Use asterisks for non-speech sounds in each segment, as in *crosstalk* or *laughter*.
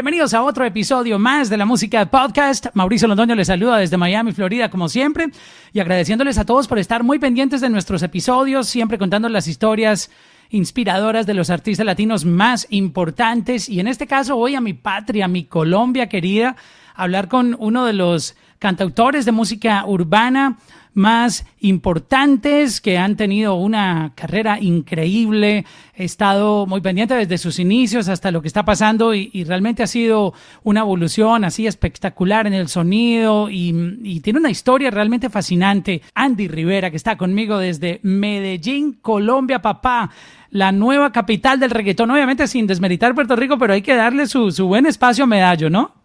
Bienvenidos a otro episodio más de la música podcast. Mauricio Londoño les saluda desde Miami, Florida, como siempre, y agradeciéndoles a todos por estar muy pendientes de nuestros episodios, siempre contando las historias inspiradoras de los artistas latinos más importantes. Y en este caso voy a mi patria, mi Colombia querida, a hablar con uno de los cantautores de música urbana más importantes que han tenido una carrera increíble. He estado muy pendiente desde sus inicios hasta lo que está pasando y, realmente ha sido una evolución así espectacular en el sonido y, tiene una historia realmente fascinante. Andy Rivera, que está conmigo desde Medellín, Colombia, papá la nueva capital del reggaetón, obviamente sin desmeritar Puerto Rico, pero hay que darle su, su buen espacio a Medallo, ¿no?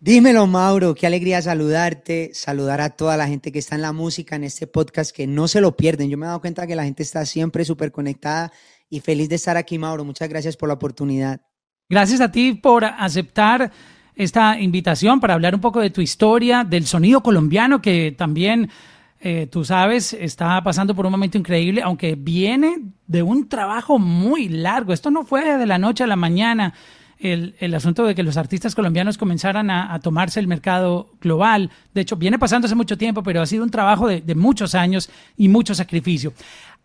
Dímelo, Mauro, qué alegría saludarte, saludar a toda la gente que está en la música, en este podcast, que no se lo pierden. Yo me he dado cuenta que la gente está siempre súper conectada y feliz de estar aquí, Mauro. Muchas gracias por la oportunidad. Gracias a ti por aceptar esta invitación para hablar un poco de tu historia, del sonido colombiano, que también, eh, tú sabes, está pasando por un momento increíble, aunque viene de un trabajo muy largo. Esto no fue de la noche a la mañana el, el, asunto de que los artistas colombianos comenzaran a, tomarse el mercado global. De hecho, viene pasando hace mucho tiempo, pero ha sido un trabajo de, muchos años y mucho sacrificio.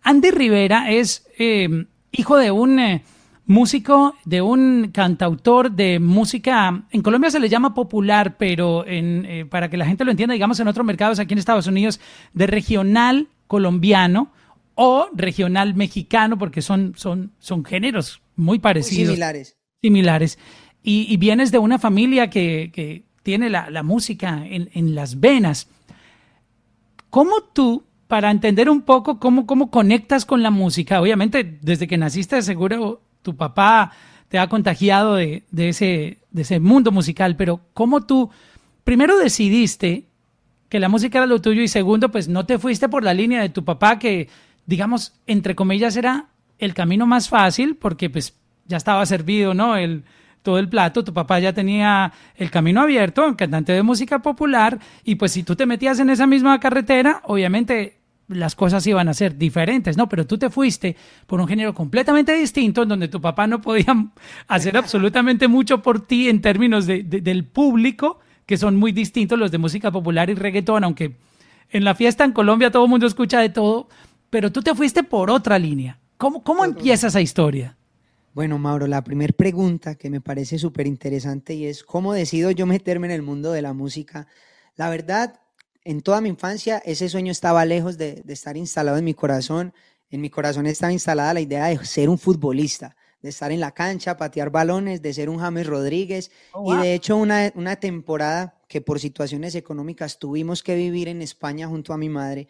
Andy Rivera es eh, hijo de un eh, músico, de un cantautor de música, en Colombia se le llama popular, pero en, eh, para que la gente lo entienda, digamos en otros mercados aquí en Estados Unidos, de regional colombiano o regional mexicano, porque son, son, son géneros muy parecidos. Muy similares similares. Y, vienes de una familia que, tiene la, música en, las venas. ¿Cómo tú, para entender un poco cómo, cómo conectas con la música, obviamente desde que naciste seguro tu papá te ha contagiado de, ese, de ese mundo musical, pero ¿cómo tú primero decidiste que la música era lo tuyo y segundo, pues no te fuiste por la línea de tu papá que, digamos, entre comillas, era el camino más fácil porque pues ya estaba servido, ¿no? El, todo el plato, tu papá ya tenía el camino abierto, cantante de música popular, y pues si tú te metías en esa misma carretera, obviamente las cosas iban a ser diferentes, ¿no? Pero tú te fuiste por un género completamente distinto, en donde tu papá no podía *laughs* hacer absolutamente mucho por ti en términos de, del público, que son muy distintos los de música popular y reggaetón, aunque en la fiesta en Colombia todo el mundo escucha de todo, pero tú te fuiste por otra línea. ¿Cómo, cómo empieza esa historia? Bueno, Mauro, la primera pregunta que me parece súper interesante y es cómo decido yo meterme en el mundo de la música. La verdad, en toda mi infancia ese sueño estaba lejos de, estar instalado en mi corazón. En mi corazón estaba instalada la idea de ser un futbolista, de estar en la cancha, patear balones, de ser un James Rodríguez. Oh, y de hecho una, una temporada que por situaciones económicas tuvimos que vivir en España junto a mi madre,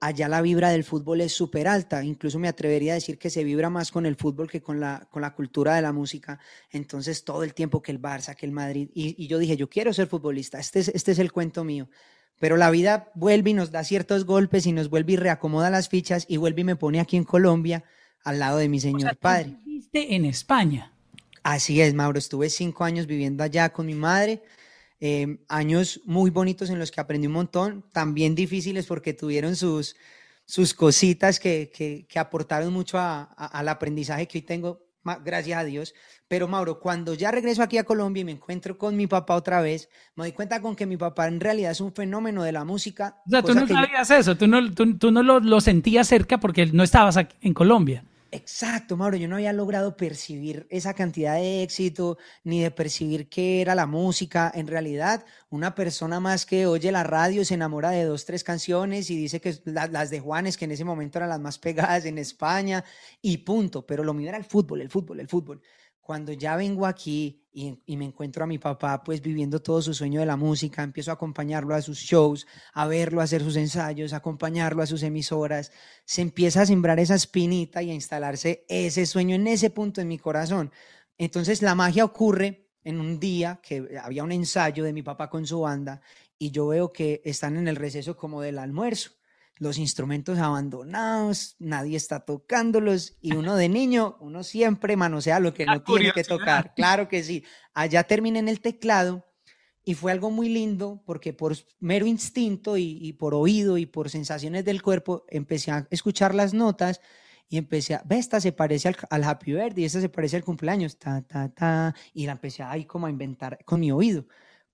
allá la vibra del fútbol es súper alta, incluso me atrevería a decir que se vibra más con el fútbol que con la, con la cultura de la música, entonces todo el tiempo que el Barça, que el Madrid, y, yo dije, yo quiero ser futbolista, este es, este es el cuento mío, pero la vida vuelve y nos da ciertos golpes y nos vuelve y reacomoda las fichas y vuelve y me pone aquí en Colombia al lado de mi señor padre. ¿Viviste en España? Así es, Mauro, estuve cinco años viviendo allá con mi madre, Em, años muy bonitos en los que aprendí un montón, también difíciles porque tuvieron sus, sus cositas que, que, aportaron mucho al aprendizaje que hoy tengo, gracias a Dios. Pero Mauro, cuando ya regreso aquí a Colombia y me encuentro con mi papá otra vez, me doy cuenta con que mi papá en realidad es un fenómeno de la música. O sea, tú no sabías eso, tú no, tú, tú no lo, lo, sentías cerca porque no estabas aquí en Colombia. Exacto, Mauro, yo no había logrado percibir esa cantidad de éxito, ni de percibir qué era la música. En realidad, una persona más que oye la radio se enamora de dos, tres canciones y dice que las de Juanes, que en ese momento eran las más pegadas en España, y punto. Pero lo mío era el fútbol, el fútbol, el fútbol cuando ya vengo aquí y, me encuentro a mi papá pues viviendo todo su sueño de la música, empiezo a acompañarlo a sus shows, a verlo hacer sus ensayos, a acompañarlo a sus emisoras, se empieza a sembrar esa espinita y a instalarse ese sueño en ese punto en mi corazón. Entonces la magia ocurre en un día que había un ensayo de mi papá con su banda y yo veo que están en el receso como del almuerzo los instrumentos abandonados, nadie está tocándolos y uno de niño, uno siempre manosea lo que no tiene que tocar. Claro que sí. Allá terminé en el teclado y fue algo muy lindo porque por mero instinto y, por oído y por sensaciones del cuerpo empecé a escuchar las notas y empecé a, ve, esta se parece al, al Happy Birthday, esta se parece al cumpleaños, ta, ta, ta, y la empecé ahí como a inventar con mi oído.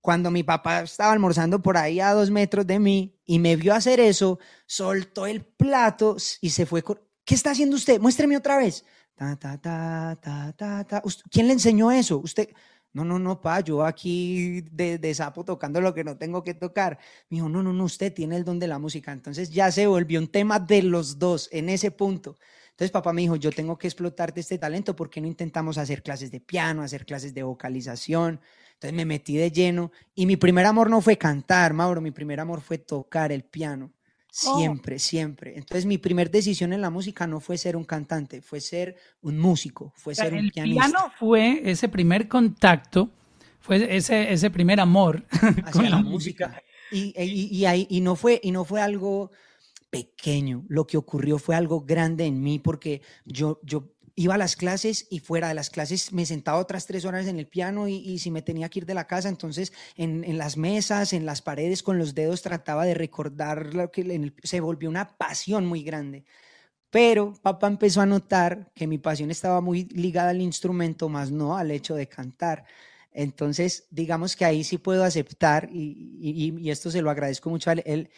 Cuando mi papá estaba almorzando por ahí a dos metros de mí y me vio hacer eso, soltó el plato y se fue. ¿Qué está haciendo usted? Muéstreme otra vez. Ta, ta, ta, ta, ta, ta. ¿Quién le enseñó eso? Usted. No, no, no, pa, yo aquí de, de, sapo tocando lo que no tengo que tocar. Me dijo, no, no, no, usted tiene el don de la música. Entonces ya se volvió un tema de los dos en ese punto. Entonces papá me dijo, yo tengo que explotarte este talento, ¿por qué no intentamos hacer clases de piano, hacer clases de vocalización? Entonces me metí de lleno y mi primer amor no fue cantar, Mauro, mi primer amor fue tocar el piano. Oh. Siempre, siempre. Entonces mi primer decisión en la música no fue ser un cantante, fue ser un músico, fue ser un pianista. El piano fue ese primer contacto, fue ese, ese primer amor *laughs* con la, música. Y, y, y, y, no fue, y no fue algo pequeño, lo que ocurrió fue algo grande en mí porque yo, yo iba a las clases y fuera de las clases me sentaba otras tres horas en el piano y, si me tenía que ir de la casa, entonces en, las mesas, en las paredes, con los dedos trataba de recordar lo que se volvió una pasión muy grande. Pero papá empezó a notar que mi pasión estaba muy ligada al instrumento, más no al hecho de cantar. Entonces, digamos que ahí sí puedo aceptar, y, esto se lo agradezco mucho a él, él,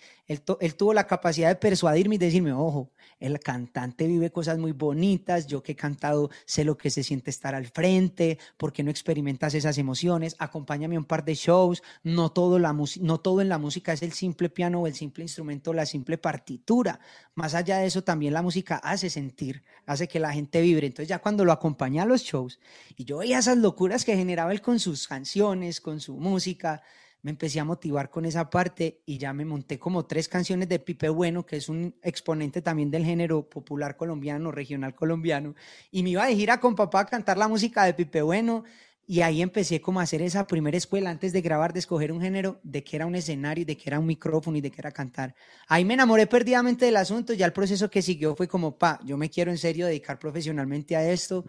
él, tuvo la capacidad de persuadirme y decirme, ojo, el cantante vive cosas muy bonitas, yo que he cantado sé lo que se siente estar al frente, ¿por qué no experimentas esas emociones? Acompáñame a un par de shows, no todo, la no todo en la música es el simple piano o el simple instrumento, la simple partitura, más allá de eso también la música hace sentir, hace que la gente vibre, entonces ya cuando lo acompañé a los shows y yo veía esas locuras que generaba él con su sus canciones, con su música. Me empecé a motivar con esa parte y ya me monté como tres canciones de Pipe Bueno, que es un exponente también del género popular colombiano, regional colombiano. Y me iba de gira con papá a cantar la música de Pipe Bueno. Y ahí empecé como a hacer esa primera escuela antes de grabar, de escoger un género, de que era un escenario, de que era un micrófono y de que era cantar. Ahí me enamoré perdidamente del asunto. Ya el proceso que siguió fue como, pa, yo me quiero en serio dedicar profesionalmente a esto.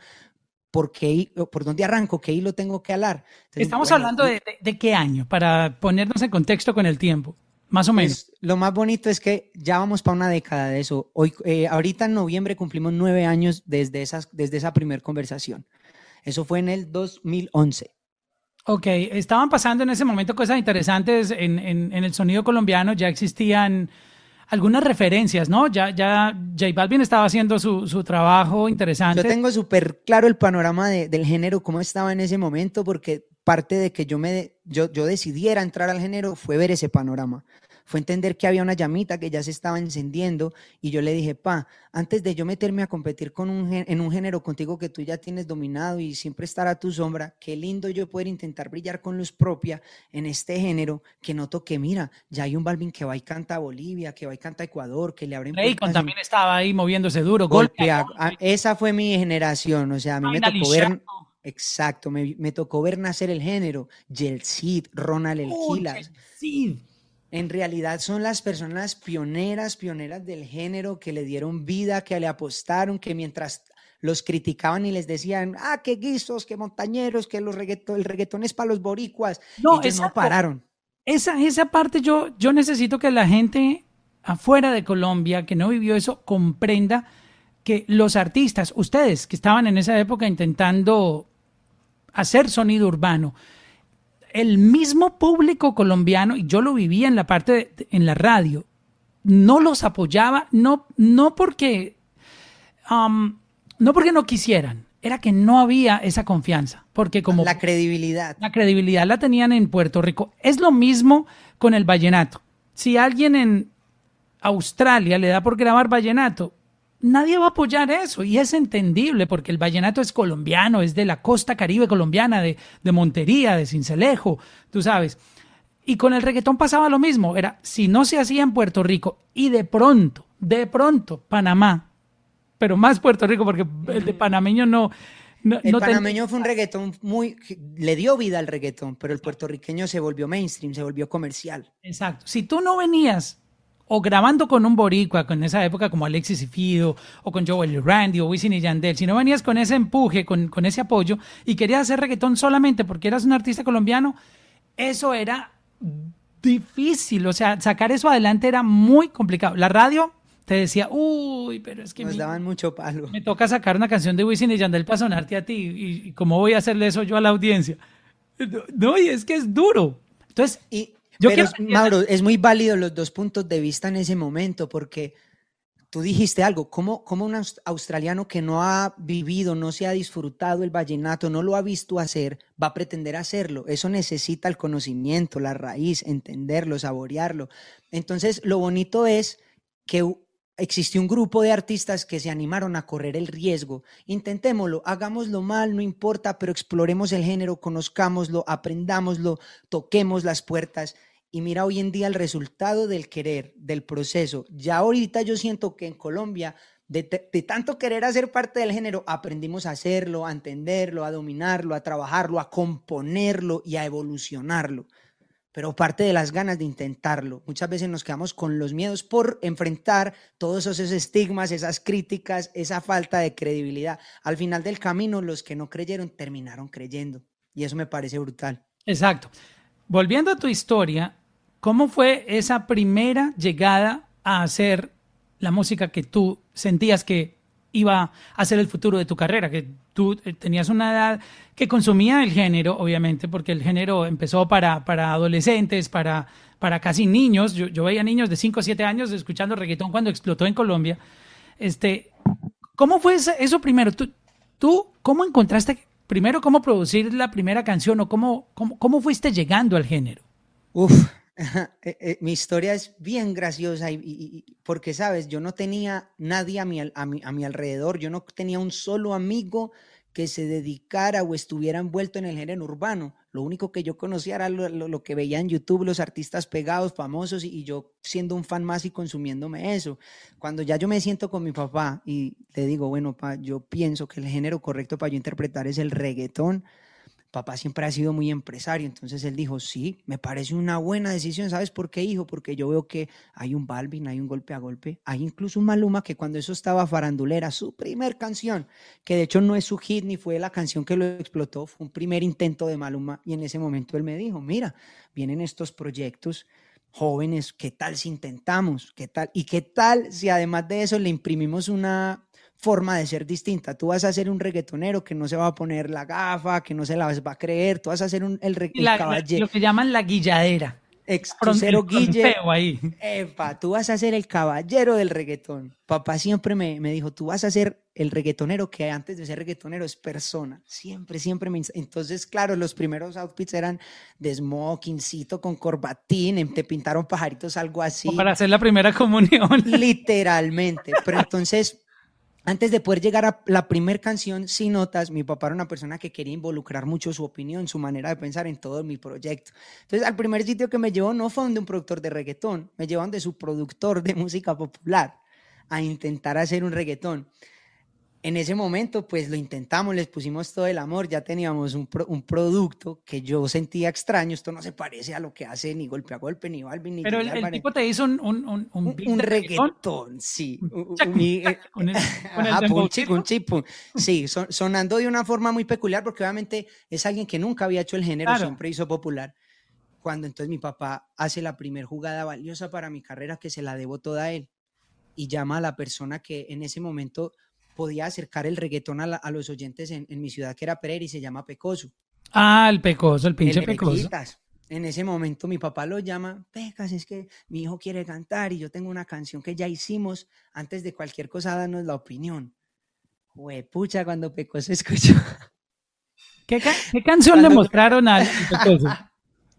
¿Por, qué, por dónde arranco? ¿Qué hilo tengo que hablar? Estamos hablando de, qué año, para ponernos en contexto con el tiempo, más o menos. Pues, lo más bonito es que ya vamos para una década de eso. Hoy, eh, ahorita en noviembre cumplimos nueve años desde, esas, desde esa primera conversación. Eso fue en el 2011. Ok, estaban pasando en ese momento cosas interesantes en, en, en el sonido colombiano, ya existían algunas referencias, ¿no? Ya, ya J Balvin estaba haciendo su, su trabajo interesante. Yo tengo súper claro el panorama de, del género, cómo estaba en ese momento, porque parte de que yo, me, yo, yo decidiera entrar al género fue ver ese panorama fue entender que había una llamita que ya se estaba encendiendo y yo le dije, pa, antes de yo meterme a competir con un, en un género contigo que tú ya tienes dominado y siempre estar a tu sombra, qué lindo yo poder intentar brillar con luz propia en este género que noto que, mira, ya hay un Balvin que va y canta a Bolivia, que va y canta a Ecuador, que le abren Raycon también estaba ahí moviéndose duro. Golpea. esa fue mi generación, o sea, a mí me tocó ver... Exacto, me, me, tocó ver nacer el género, Cid, Ronald El Gilas en realidad son las personas pioneras, pioneras del género que le dieron vida, que le apostaron, que mientras los criticaban y les decían, ah, qué guisos, qué montañeros, que los reggaetón, el reggaetón es para los boricuas, no, ellos no pararon. Esa, esa parte yo, yo necesito que la gente afuera de Colombia, que no vivió eso, comprenda que los artistas, ustedes que estaban en esa época intentando hacer sonido urbano, el mismo público colombiano, y yo lo vivía en la parte, en la radio, no los apoyaba, no, no porque, um, no porque no quisieran, era que no había esa confianza, porque como... La credibilidad. La credibilidad la tenían en Puerto Rico. Es lo mismo con el vallenato. Si alguien en Australia le da por grabar vallenato, nadie va a apoyar eso y es entendible porque el vallenato es colombiano, es de la costa caribe colombiana, de, de Montería, de Cincelejo, tú sabes. Y con el reggaetón pasaba lo mismo, era si no se hacía en Puerto Rico y de pronto, de pronto, Panamá, pero más Puerto Rico porque el de panameño no... no el panameño fue un reggaetón muy... le dio vida al reggaetón, pero el puertorriqueño se volvió mainstream, se volvió comercial. Exacto. Si tú no venías o grabando con un boricua, con esa época como Alexis y Fido, o con Joel Randy, o Wisin y Yandel, si no venías con ese empuje, con, con ese apoyo, y querías hacer reggaetón solamente porque eras un artista colombiano, eso era difícil, o sea, sacar eso adelante era muy complicado. La radio te decía, uy, pero es que... Nos daban mucho palo. Me toca sacar una canción de Wisin y Yandel para sonarte a ti, y, cómo voy a hacerle eso yo a la audiencia. No, y es que es duro. Entonces, y, yo pero, Mauro, es muy válido los dos puntos de vista en ese momento, porque tú dijiste algo, ¿cómo, ¿cómo, un australiano que no ha vivido, no se ha disfrutado el vallenato, no lo ha visto hacer, va a pretender hacerlo? Eso necesita el conocimiento, la raíz, entenderlo, saborearlo. Entonces, lo bonito es que existió un grupo de artistas que se animaron a correr el riesgo. Intentémoslo, hagámoslo mal, no importa, pero exploremos el género, conozcámoslo, aprendámoslo, toquemos las puertas y mira hoy en día el resultado del querer, del proceso. Ya ahorita yo siento que en Colombia, de, tanto querer hacer parte del género, aprendimos a hacerlo, a entenderlo, a dominarlo, a trabajarlo, a componerlo y a evolucionarlo. Pero parte de las ganas de intentarlo. Muchas veces nos quedamos con los miedos por enfrentar todos esos estigmas, esas críticas, esa falta de credibilidad. Al final del camino, los que no creyeron terminaron creyendo. Y eso me parece brutal. Exacto. Volviendo a tu historia, ¿Cómo fue esa primera llegada a hacer la música que tú sentías que iba a ser el futuro de tu carrera? Que tú eh, tenías una edad que consumía el género, obviamente, porque el género empezó para, para adolescentes, para, para casi niños. Yo, veía niños de 5 o 7 años escuchando reggaetón cuando explotó en Colombia. Este, ¿Cómo fue eso primero? ¿Tú, ¿Tú cómo encontraste primero cómo producir la primera canción o cómo, cómo, cómo fuiste llegando al género? Uf, *laughs* mi historia es bien graciosa y, porque, sabes, yo no tenía nadie a mi, a, mi, alrededor, yo no tenía un solo amigo que se dedicara o estuviera envuelto en el género urbano. Lo único que yo conocía era lo, que veía en YouTube, los artistas pegados, famosos, y, yo siendo un fan más y consumiéndome eso. Cuando ya yo me siento con mi papá y le digo, bueno, pa, yo pienso que el género correcto para yo interpretar es el reggaetón, papá siempre ha sido muy empresario, entonces él dijo, sí, me parece una buena decisión, ¿sabes por qué, hijo? Porque yo veo que hay un Balvin, hay un golpe a golpe, hay incluso un Maluma que cuando eso estaba farandulera, su primer canción, que de hecho no es su hit ni fue la canción que lo explotó, fue un primer intento de Maluma y en ese momento él me dijo, mira, vienen estos proyectos jóvenes, ¿qué tal si intentamos? ¿Qué tal? ¿Y qué tal si además de eso le imprimimos una forma de ser distinta. Tú vas a ser un reggaetonero que no se va a poner la gafa, que no se la va a creer, tú vas a ser un, el, caballero. Lo que llaman la guilladera. Ex Guille. Ahí. Epa, tú vas a ser el caballero del reggaetón. Papá siempre me, me, dijo, tú vas a ser el reggaetonero que antes de ser reggaetonero es persona. Siempre, siempre me... Entonces, claro, los primeros outfits eran de smokincito con corbatín, em, te pintaron pajaritos, algo así. O para hacer la primera comunión. Literalmente. Pero entonces antes de poder llegar a la primera canción sin notas, mi papá era una persona que quería involucrar mucho su opinión, su manera de pensar en todo mi proyecto. Entonces, al primer sitio que me llevó no fue donde un productor de reggaetón, me llevó donde su productor de *laughs* música popular a intentar hacer un reggaetón en ese momento, pues lo intentamos, les pusimos todo el amor, ya teníamos un, un, producto que yo sentía extraño, esto no se parece a lo que hace ni golpe a golpe, ni Balvin, ni... Pero el, tipo te hizo un... Un, un, un, un reggaetón, sí. un *laughs* chip, sí, sonando de una forma muy peculiar, porque obviamente es alguien que nunca había hecho el género, siempre hizo popular. Cuando entonces mi papá hace la primer jugada valiosa para mi carrera, que se la debo toda a él, y llama a la persona que en ese momento podía acercar el reggaetón a, los oyentes en, mi ciudad, que era Pereira y se llama Pecoso. Ah, el Pecoso, el pinche Pecoso. En ese momento mi papá lo llama, Pecas, es que mi hijo quiere cantar y yo tengo una canción que ya hicimos, antes de cualquier cosa danos la opinión. pucha, cuando Pecoso *laughs* escuchó. ¿Qué, qué canción le mostraron al Pecoso?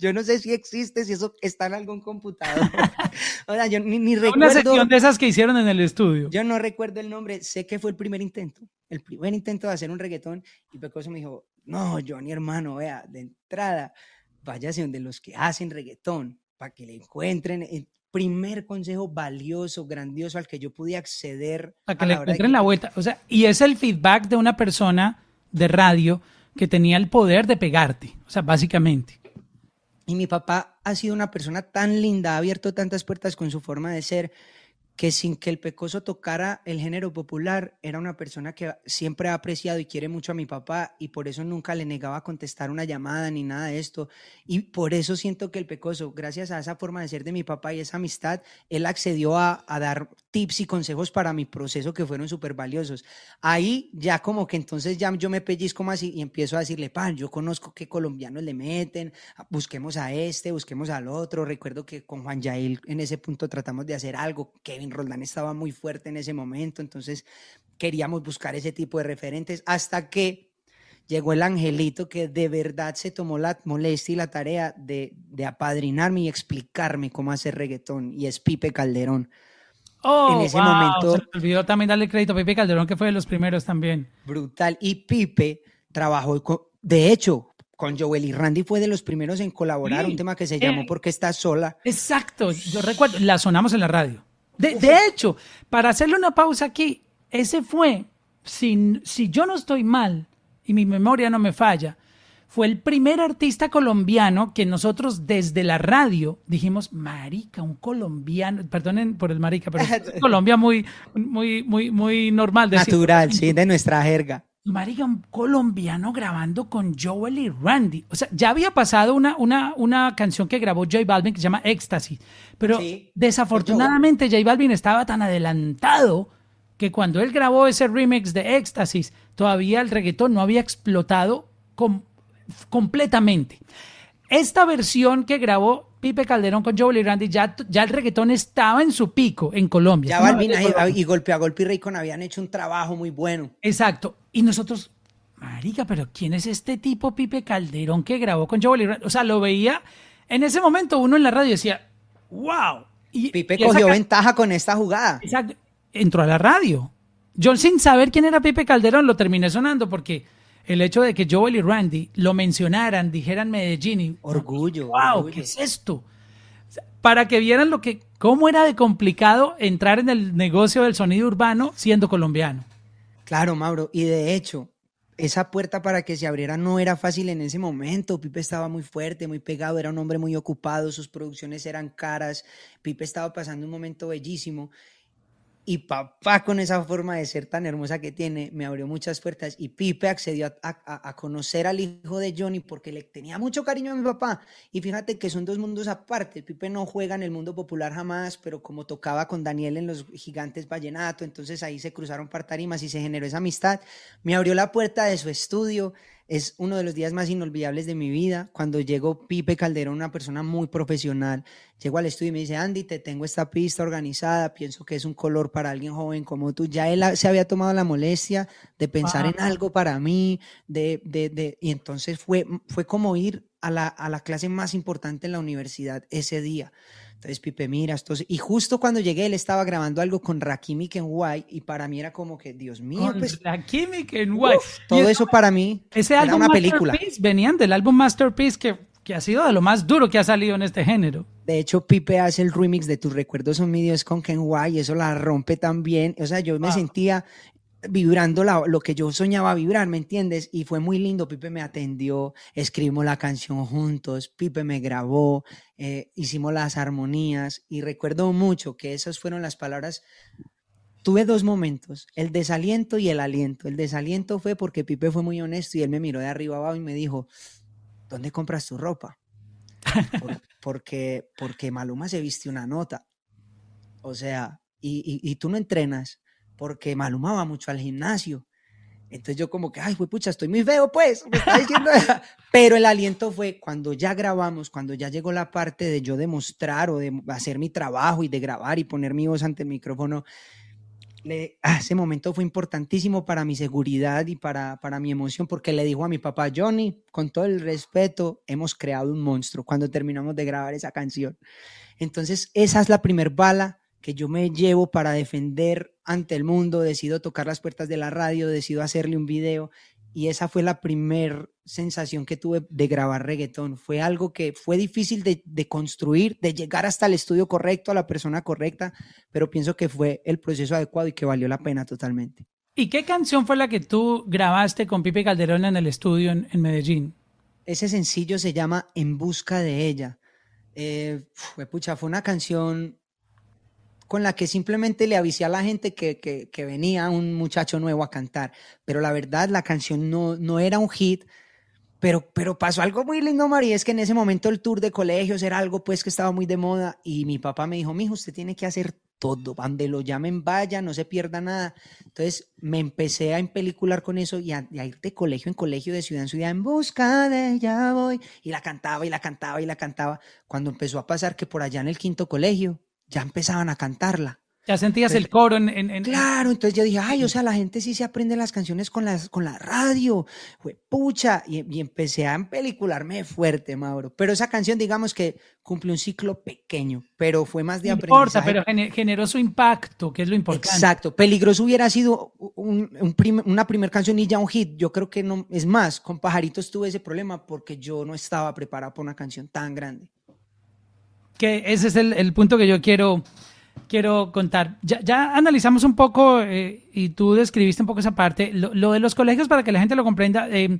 Yo no sé si existe, si eso está en algún computador. *laughs* *laughs* o sea, yo ni, ni recuerdo. Una sección de esas que hicieron en el estudio. Yo no recuerdo el nombre, sé que fue el primer intento, el primer intento de hacer un reggaetón. Y Pecoso me dijo, no, Johnny hermano, vea, de entrada, váyase donde los que hacen reggaetón, para que le encuentren el primer consejo valioso, grandioso al que yo pude acceder. Para que le encuentren la vuelta. O sea, y es el feedback de una persona de radio que tenía el poder de pegarte, o sea, básicamente. Y mi papá ha sido una persona tan linda, ha abierto tantas puertas con su forma de ser, que sin que el Pecoso tocara el género popular, era una persona que siempre ha apreciado y quiere mucho a mi papá y por eso nunca le negaba contestar una llamada ni nada de esto. Y por eso siento que el Pecoso, gracias a esa forma de ser de mi papá y esa amistad, él accedió a, dar tips y consejos para mi proceso que fueron súper valiosos. Ahí ya como que entonces ya yo me pellizco más y, empiezo a decirle, pan, yo conozco qué colombianos le meten, busquemos a este, busquemos al otro. Recuerdo que con Juan Yael en ese punto tratamos de hacer algo, Kevin Roldán estaba muy fuerte en ese momento, entonces queríamos buscar ese tipo de referentes hasta que llegó el angelito que de verdad se tomó la molestia y la tarea de, apadrinarme y explicarme cómo hacer reggaetón, y es Pipe Calderón. Oh, en ese momento. Se olvidó también darle crédito a Pipe Calderón, que fue de los primeros también. Brutal. Y Pipe trabajó, de hecho, con Joel y Randy fue de los primeros en colaborar, un tema que se llamó eh, Porque estás sola. Exacto, yo recuerdo, la sonamos en la radio. De, hecho, para hacerle una pausa aquí, ese fue, si, si yo no estoy mal y mi memoria no me falla, fue el primer artista colombiano que nosotros desde la radio dijimos, marica, un colombiano, perdonen por el marica, pero es *laughs* Colombia muy, muy, muy, muy normal. Natural, sí, *laughs* de nuestra jerga. Marica, un colombiano grabando con Joel y Randy. O sea, ya había pasado una, una, una canción que grabó J Balvin que se llama Éxtasis. Pero desafortunadamente J Balvin estaba tan adelantado que cuando él grabó ese remix de Éxtasis, todavía el reggaetón no había explotado completamente. Esta versión que grabó Pipe Calderón con Joel y Randy, ya, ya el reggaetón estaba en su pico en Colombia. Ya Balvin y Golpe a Golpe y Raycon habían hecho un trabajo muy bueno. Exacto. Y nosotros, marica, pero ¿quién es este tipo Pipe Calderón que grabó con Joel y Randy? O sea, lo veía en ese momento uno en la radio decía, wow. Y, Pipe cogió ventaja con esta jugada. Entró a la radio. Yo sin saber quién era Pipe Calderón lo terminé sonando porque el hecho de que Joel y Randy lo mencionaran, dijeran Medellín y orgullo, wow, ¿qué es esto? Para que vieran lo que cómo era de complicado entrar en el negocio del sonido urbano siendo colombiano. Claro, Mauro, y de hecho, esa puerta para que se abriera no era fácil en ese momento. Pipe estaba muy fuerte, muy pegado, era un hombre muy ocupado, sus producciones eran caras. Pipe estaba pasando un momento bellísimo y papá, con esa forma de ser tan hermosa que tiene, me abrió muchas puertas. Y Pipe accedió a, conocer al hijo de Johnny porque le tenía mucho cariño a mi papá. Y fíjate que son dos mundos aparte. Pipe no juega en el mundo popular jamás, pero como tocaba con Daniel en los Gigantes Vallenato, entonces ahí se cruzaron partarimas y se generó esa amistad. Me abrió la puerta de su estudio es uno de los días más inolvidables de mi vida. Cuando llegó Pipe Calderón, una persona muy profesional, llegó al estudio y me dice, Andy, te tengo esta pista organizada, pienso que es un color para alguien joven como tú. Ya él se había tomado la molestia de pensar en algo para mí, de, de, de, y entonces fue, fue como ir a la, a la clase más importante en la universidad ese día. Entonces Pipe mira, estos, y justo cuando llegué él estaba grabando algo con Rakimi Kenway y para mí era como que, Dios mío, con pues, Rakimi Kenway. todo eso para mí ese era una película. Venían del álbum Masterpiece que, que ha sido de lo más duro que ha salido en este género. De hecho, Pipe hace el remix de Tus recuerdos son míos con Kenway y eso la rompe también. O sea, yo me sentía vibrando lo que yo soñaba vibrar, ¿me entiendes? Y fue muy lindo, Pipe me atendió, escribimos la canción juntos, Pipe me grabó, eh, hicimos las armonías y recuerdo mucho que esas fueron las palabras. Tuve dos momentos, el desaliento y el aliento. El desaliento fue porque Pipe fue muy honesto y él me miró de arriba abajo y me dijo, ¿dónde compras tu ropa? *laughs* porque, porque Maluma se viste una nota. O sea, y, y tú no entrenas porque Maluma va mucho al gimnasio. Entonces yo como que, ay, fue pucha, estoy muy feo, pues, me está diciendo. *laughs* Pero el aliento fue cuando ya grabamos, cuando ya llegó la parte de yo demostrar o de hacer mi trabajo y de grabar y poner mi voz ante el micrófono, le, ah, ese momento fue importantísimo para mi seguridad y para, para mi emoción, porque le dijo a mi papá, Johnny, con todo el respeto, hemos creado un monstruo cuando terminamos de grabar esa canción. Entonces, esa es la primer bala que yo me llevo para defender ante el mundo, decido tocar las puertas de la radio, decido hacerle un video y esa fue la primera sensación que tuve de grabar reggaetón. Fue algo que fue difícil de, de, construir, de llegar hasta el estudio correcto, a la persona correcta, pero pienso que fue el proceso adecuado y que valió la pena totalmente. ¿Y qué canción fue la que tú grabaste con Pipe Calderón en el estudio en, Medellín? Ese sencillo se llama En Busca de ella. Eh, fue, pucha, fue una canción con la que simplemente le avisé a la gente que, que, venía un muchacho nuevo a cantar. Pero la verdad, la canción no, no era un hit. Pero, pero pasó algo muy lindo, María, es que en ese momento el tour de colegios era algo pues que estaba muy de moda y mi papá me dijo, mijo, usted tiene que hacer todo, donde lo llamen vaya, no se pierda nada. Entonces me empecé a empelicular con eso y a, ir de colegio en colegio, de ciudad en ciudad, en busca de ella voy. Y la cantaba y la cantaba y la cantaba. Cuando empezó a pasar que por allá en el quinto colegio ya empezaban a cantarla. Ya sentías el coro en, en, Claro, entonces yo dije, ay, o sea, la gente sí se aprende las canciones con, las, con la radio, fue pucha, y, empecé a pelicularme fuerte, Mauro. Pero esa canción, digamos que cumple un ciclo pequeño, pero fue más de no importa, pero generó su impacto, que es lo importante. Exacto, Peligroso hubiera sido un, una primera canción y ya un hit. Yo creo que no, es más, con Pajaritos tuve ese problema porque yo no estaba preparado para una canción tan grande que ese es el, punto que yo quiero, quiero contar. Ya, analizamos un poco eh, y tú describiste un poco esa parte. Lo, de los colegios, para que la gente lo comprenda, eh,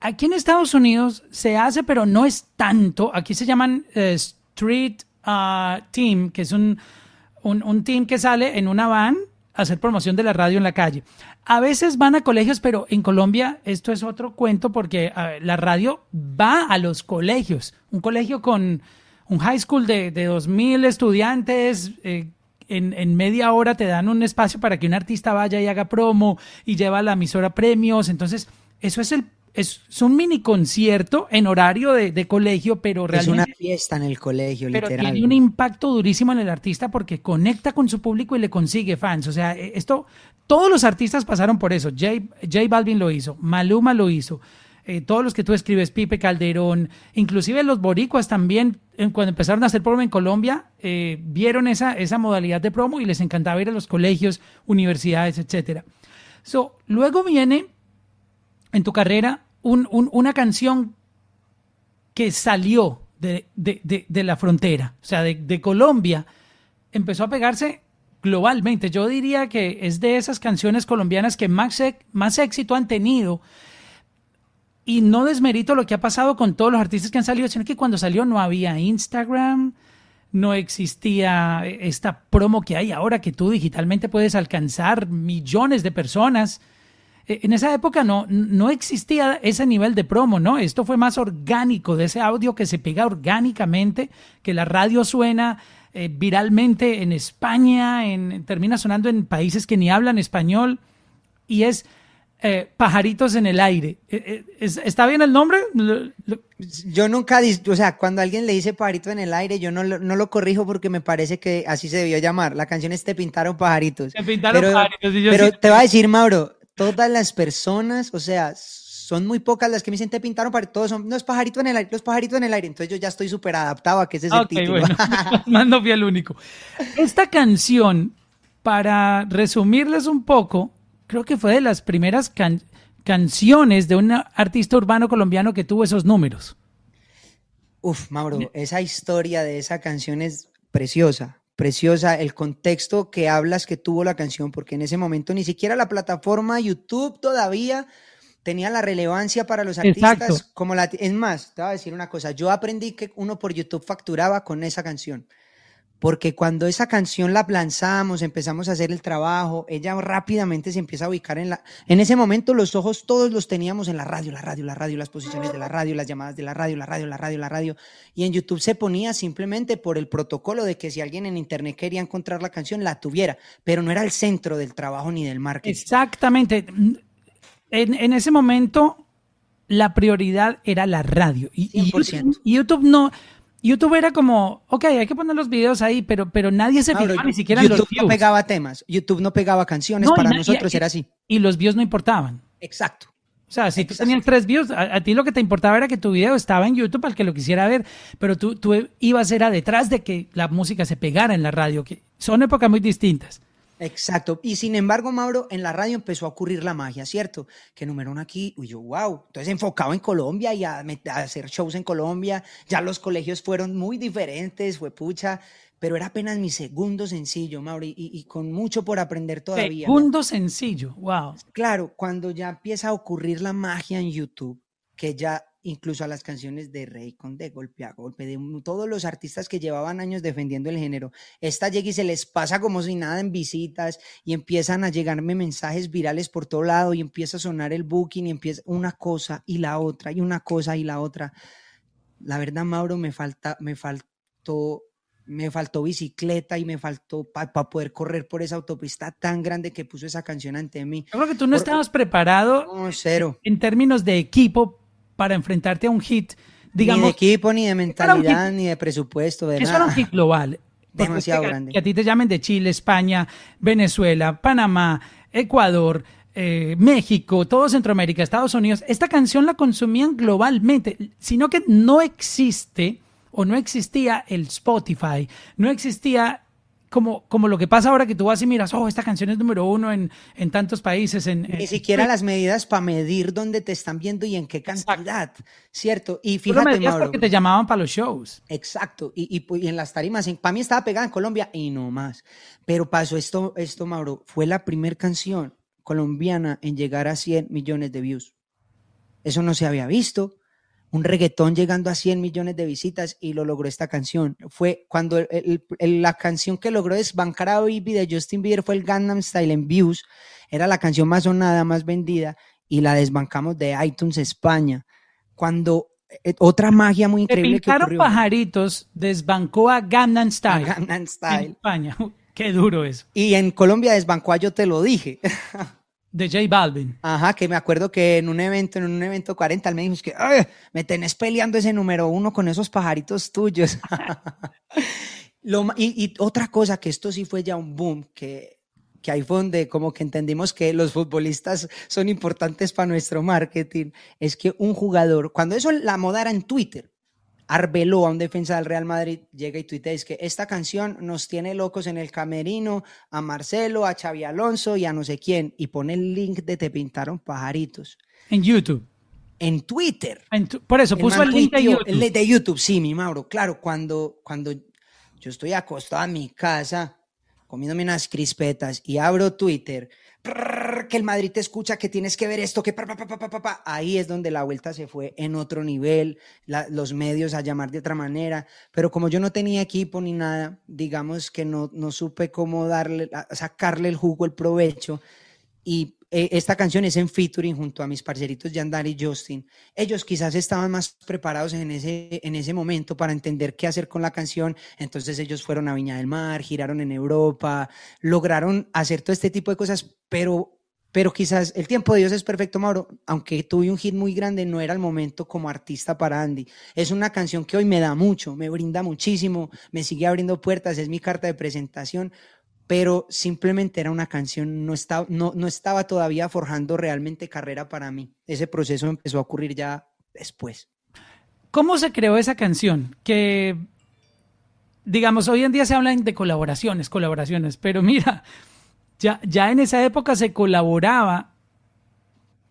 aquí en Estados Unidos se hace, pero no es tanto. Aquí se llaman eh, Street uh, Team, que es un, un, team que sale en una van a hacer promoción de la radio en la calle. A veces van a colegios, pero en Colombia esto es otro cuento porque la radio va a los colegios. Un colegio con un high school de, de 2.000 estudiantes, eh, en, media hora te dan un espacio para que un artista vaya y haga promo y lleva a la emisora premios. Entonces, eso es el es, un mini concierto en horario de, colegio, pero realmente... Es una fiesta en el colegio, pero tiene un impacto durísimo en el artista porque conecta con su público y le consigue fans. O sea, e, esto, todos los artistas pasaron por eso. J, J Balvin lo hizo, Maluma lo hizo, eh, todos los que tú escribes, Pipe Calderón, inclusive los boricuas también, cuando empezaron a hacer promo en Colombia, eh, vieron esa, esa modalidad de promo y les encantaba ir a los colegios, universidades, etc. So, luego viene en tu carrera una canción que salió de, la frontera, o sea, de, Colombia, empezó a pegarse globalmente. Yo diría que es de esas canciones colombianas que más, más éxito han tenido y no desmerito lo que ha pasado con todos los artistas que han salido, sino que cuando salió no había Instagram, no existía esta promo que hay ahora que tú digitalmente puedes alcanzar millones de personas. E, en esa época no, no existía ese nivel de promo, ¿no? Esto fue más orgánico, de ese audio que se pega orgánicamente, que la radio suena eh, viralmente en España, en, termina sonando en países que ni hablan español, y es eh, pajaritos en el aire. Eh, eh, ¿Está bien el nombre? Yo nunca, o sea, cuando alguien le dice pajarito en el aire, yo no, no lo corrijo porque me parece que así se debió llamar. La canción es Te pintaron pajaritos. Te pintaron pero, pajaritos. pero te voy a decir, Mauro, todas las personas, o sea, son muy pocas las que me dicen te pintaron pajaritos, todos son, no es pajarito en el aire, los pajaritos en el aire. Entonces yo ya estoy súper adaptado a que ese es el título. Bueno. *laughs* *laughs* Mando fui el único. Esta canción, para resumirles un poco, creo que fue de las primeras canciones de un artista urbano colombiano que tuvo esos números. Uf, Mauro, esa historia de esa canción es preciosa, preciosa. El contexto que hablas que tuvo la canción, porque en ese momento ni siquiera la plataforma YouTube todavía tenía la relevancia para los artistas como la... Es más, te voy a decir una cosa, yo aprendí que uno por YouTube facturaba con esa canción porque cuando esa canción la lanzamos, empezamos a hacer el trabajo, ella rápidamente se empieza a ubicar en la... En ese momento los ojos todos los teníamos en la radio, la radio, la radio, las posiciones de la radio, las llamadas de la radio, la radio, la radio, la radio. Y en YouTube se ponía simplemente por el protocolo de que si alguien en Internet quería encontrar la canción, la tuviera, pero no era el centro del trabajo ni del marketing. Exactamente. En, en ese momento la prioridad era la radio. Y, y YouTube no YouTube era como, ok, hay que poner los videos ahí, pero, pero nadie se fijaba ni siquiera YouTube no pegaba temas, YouTube no pegaba canciones, para nosotros era así. Y los views no importaban. Exacto. O sea, si tú tenías tres views, a, ti lo que te importaba era que tu video estaba en YouTube el que lo quisiera ver, pero tú, tú ibas a detrás de que la música se pegara en la radio, que son épocas muy distintas. Exacto. Y sin embargo, Mauro, en la radio empezó a ocurrir la magia, ¿cierto? Que número uno aquí, y yo, wow. Entonces enfocado en Colombia y a, hacer shows en Colombia. Ya los colegios fueron muy diferentes, fue pucha, pero era apenas mi segundo sencillo, Mauro, y, con mucho por aprender todavía. Segundo sencillo, wow. Claro, cuando ya empieza a ocurrir la magia en YouTube, que ya incluso a las canciones de Rey con De Golpe a Golpe, de todos los artistas que llevaban años defendiendo el género. Esta llega y se les pasa como si nada en visitas y empiezan a llegarme mensajes virales por todo lado y empieza a sonar el booking y empieza una cosa y la otra y una cosa y la otra. La verdad, Mauro, me falta, me faltó me faltó bicicleta y me faltó para poder correr por esa autopista tan grande que puso esa canción ante mí. Yo creo que tú no estabas preparado cero. en términos de equipo para enfrentarte a un hit, digamos. Ni de equipo, ni de mentalidad, ni de presupuesto. De eso era un hit global. *laughs* Demasiado grande. Que a ti te llamen de Chile, España, Venezuela, Panamá, Ecuador, eh, México, todo Centroamérica, Estados Unidos. Esta canción la consumían globalmente, sino que no existe o no existía el Spotify, no existía como, como lo que pasa ahora que tú vas y miras, oh, esta canción es número uno en, en tantos países. En, Ni siquiera las medidas para medir dónde te están viendo y en qué cantidad, ¿cierto? Y fíjate, Mauro, porque te llamaban para los shows. Exacto, y, y, en las tarimas, para mí estaba pegada en Colombia y no más. Pero pasó esto, esto Mauro, fue la primera canción colombiana en llegar a 100 millones de views. Eso no se había visto un reggaetón llegando a 100 millones de visitas y lo logró esta canción. Fue cuando la canción que logró desbancar a Baby de Justin Bieber fue el Gangnam Style en Views. Era la canción más sonada, más vendida y la desbancamos de iTunes España. Cuando eh, otra magia muy increíble que ocurrió. pajaritos desbancó a Gangnam Style. Gangnam Style. En España. *laughs* Qué duro eso. Y en Colombia desbancó a Yo Te Lo Dije. *laughs* De J Balvin. Ajá, que me acuerdo que en un evento, en un evento 40, él me dijo que me tenés peleando ese número uno con esos pajaritos tuyos. *laughs* y, otra cosa, que esto sí fue ya un boom, que, que ahí fue donde como que entendimos que los futbolistas son importantes para nuestro marketing, es que un jugador, cuando eso la moda era en Twitter, Arbeloa, un defensa del Real Madrid, llega y tuitea, es que esta canción nos tiene locos en el camerino, a Marcelo, a Xavi Alonso y a no sé quién, y pone el link de Te Pintaron Pajaritos. En YouTube. En Twitter. por eso, puso el link de YouTube. El de YouTube, sí, mi Mauro. Claro, cuando, cuando yo estoy acostado en mi casa, comiéndome unas crispetas y abro Twitter que el Madrid te escucha, que tienes que ver esto, que pa, pa, pa, ahí es donde la vuelta se fue en otro nivel, los medios a llamar de otra manera, pero como yo no tenía equipo ni nada, digamos que no, no supe cómo darle, sacarle el jugo, el provecho, y eh, esta canción es en featuring junto a mis parceritos Yandar y Justin. Ellos quizás estaban más preparados en ese, en ese momento para entender qué hacer con la canción. Entonces ellos fueron a Viña del Mar, giraron en Europa, lograron hacer todo este tipo de cosas, pero, pero quizás el tiempo de Dios es perfecto, Mauro. Aunque tuve un hit muy grande, no era el momento como artista para Andy. Es una canción que hoy me da mucho, me brinda muchísimo, me sigue abriendo puertas, es mi carta de presentación pero simplemente era una canción, no estaba, no, no estaba todavía forjando realmente carrera para mí. Ese proceso empezó a ocurrir ya después. ¿Cómo se creó esa canción? Que, digamos, hoy en día se hablan de colaboraciones, colaboraciones, pero *laughs* mira, ya, ya en esa época se colaboraba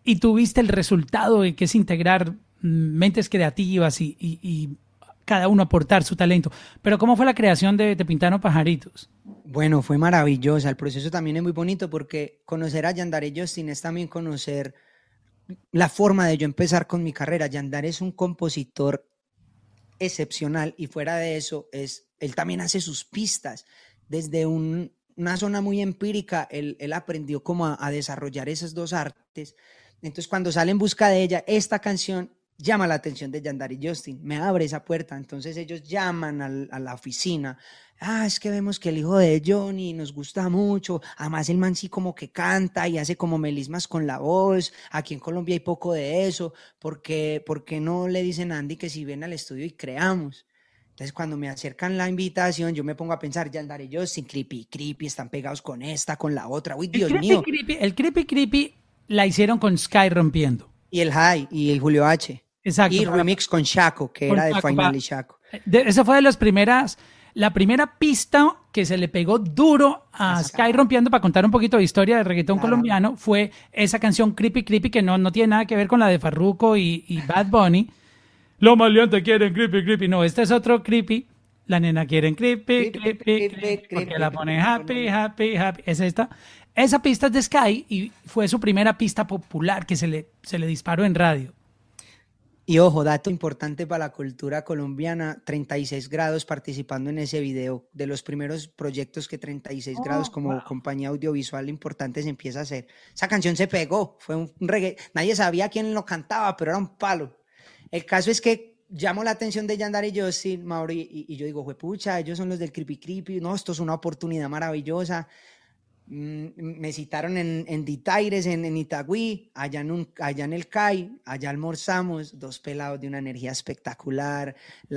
y tuviste el resultado de que es integrar mentes creativas y cada uno aportar su talento. Pero ¿cómo fue la creación de Te Pintaron Pajaritos? Bueno, fue maravillosa. El proceso también es muy bonito porque conocer a Yandare Justin es también conocer la forma de yo empezar con mi carrera. Yandare es un compositor excepcional y fuera de eso, es, él también hace sus pistas. Desde una zona muy empírica, él, aprendió cómo a, a desarrollar esas dos artes. Entonces, cuando sale en busca de ella, esta canción llama la atención de Yandari Justin, me abre esa puerta, entonces ellos llaman a la oficina, ah, es que vemos que el hijo de Johnny nos gusta mucho, además el man sí como que canta y hace como melismas con la voz, aquí en Colombia hay poco de eso, porque porque no le dicen a Andy que si ven al estudio y creamos? Entonces, cuando me acercan la invitación, yo me pongo a pensar, ya andaré yo sin creepy, creepy, están pegados con esta, con la otra. Uy, Dios mío. el creepy, creepy la hicieron con Sky rompiendo. Y el High y el Julio H. Exacto. Y remix con Shaco, que era de Final y Shaco. Esa fue de las primeras, la primera pista que se le pegó duro a Sky rompiendo para contar un poquito de historia del reggaetón colombiano fue esa canción Creepy Creepy que no, no tiene nada que ver con la de Farruko y, Bad Bunny. Los maleantes quieren Creepy Creepy. No, este es otro Creepy. La nena quiere creepy, creepy, creepy, porque la pone happy, happy, happy. Es esta. Esa pista es de Sky y fue su primera pista popular que se le, se le disparó en radio. Y ojo, dato importante para la cultura colombiana, 36 grados participando en ese video, de los primeros proyectos que 36 grados como compañía audiovisual importante se empieza a hacer. Esa canción se pegó, fue un reggae, nadie sabía quién lo cantaba, pero era un palo. El caso es que llamó la atención de Yandar y Justin, Mauri, y, y yo digo, pucha, ellos son los del Creepy Creepy, no, esto es una oportunidad maravillosa. Mm, me citaron en, en Ditaires, en, en, Itagüí, allá en, un, allá en el CAI, allá almorzamos, dos pelados de una energía espectacular,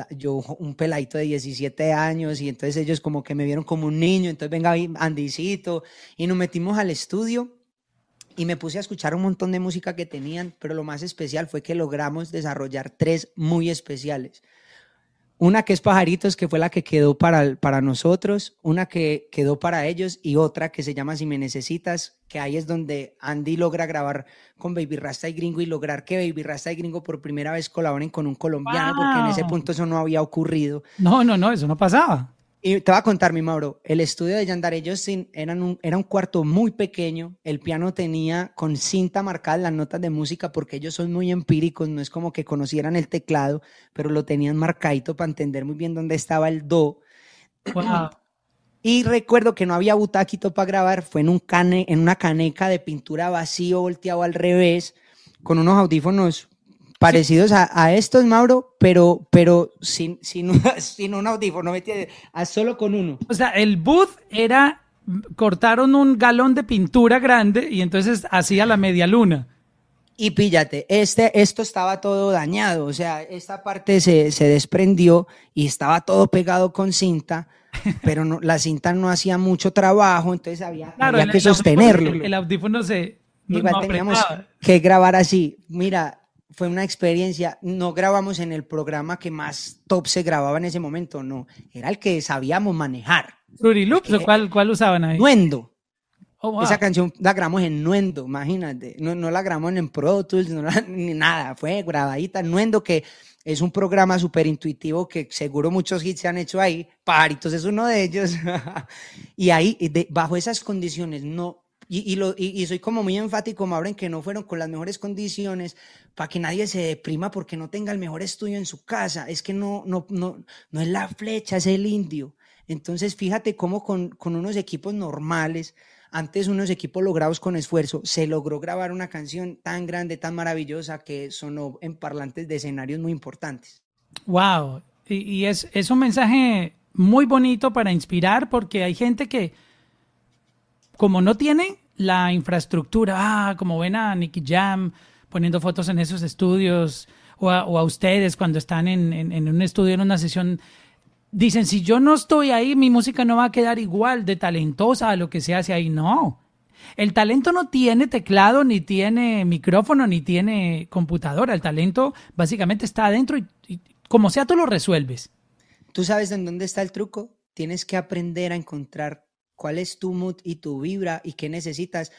yo un peladito de 17 años y entonces ellos como que me vieron como un niño, entonces venga Andicito y nos metimos al estudio y me puse a escuchar un montón de música que tenían, pero lo más especial fue que logramos desarrollar tres muy especiales. Una que es Pajaritos, que fue la que quedó para, para nosotros, una que quedó para ellos y otra que se llama Si me necesitas, que ahí es donde Andy logra grabar con Baby Rasta y Gringo y lograr que Baby Rasta y Gringo por primera vez colaboren con un colombiano, porque en ese punto eso no había ocurrido. No, no, no, eso no pasaba. Y te voy a contar, mi Mauro, el estudio de Yandere Justin era un, era un cuarto muy pequeño, el piano tenía con cinta marcada las notas de música porque ellos son muy empíricos, no es como que conocieran el teclado, pero lo tenían marcadito para entender muy bien dónde estaba el do. Y recuerdo que no había butaquito para grabar, fue en, un cane, en una caneca de pintura vacío, volteado al revés, con unos audífonos parecidos a, estos, Mauro, pero, pero sin, sin, *laughs* sin un audífono, a solo con uno. O sea, el booth era, cortaron un galón de pintura grande y entonces hacía la media luna. Y píllate, este, esto estaba todo dañado, o sea, esta parte se, se desprendió y estaba todo pegado con cinta, *laughs* pero no, la cinta no hacía mucho trabajo, entonces había, que sostenerlo. El, audífono se... Igual teníamos que grabar así. Mira, fue una experiencia, no grabamos en el programa que más top se grababa en ese momento, no, era el que sabíamos manejar. Fruity Loops, ¿o cuál, cuál usaban ahí? Nuendo. Oh, Esa canción la grabamos en Nuendo, imagínate. No, no la grabamos en Pro Tools, *laughs* ni nada. Fue grabadita en Nuendo, que es un programa súper intuitivo que seguro muchos hits se han hecho ahí. Paritos es uno de ellos. *laughs* y ahí, bajo esas condiciones, no y, lo, y, soy como muy enfático, Mauro, en que no fueron con las mejores condiciones para que nadie se deprima porque no tenga el mejor estudio en su casa. Es que no, no, no, no es la flecha, es el indio. Entonces, fíjate cómo con, con unos equipos normales, antes unos equipos logrados con esfuerzo, se logró grabar una canción tan grande, tan maravillosa que sonó en parlantes de escenarios muy importantes. Wow, y, y es, es un mensaje muy bonito para inspirar porque hay gente que como no tiene la infraestructura, ah, como ven a Nicky Jam poniendo fotos en esos estudios, o a, ustedes cuando están en, un estudio, en una sesión, dicen, si yo no estoy ahí, mi música no va a quedar igual de talentosa a lo que se hace ahí. No. El talento no tiene teclado, ni tiene micrófono, ni tiene computadora. El talento básicamente está adentro y, y como sea, tú lo resuelves. ¿Tú sabes en dónde está el truco? Tienes que aprender a encontrar cuál es tu mood y tu vibra y qué necesitas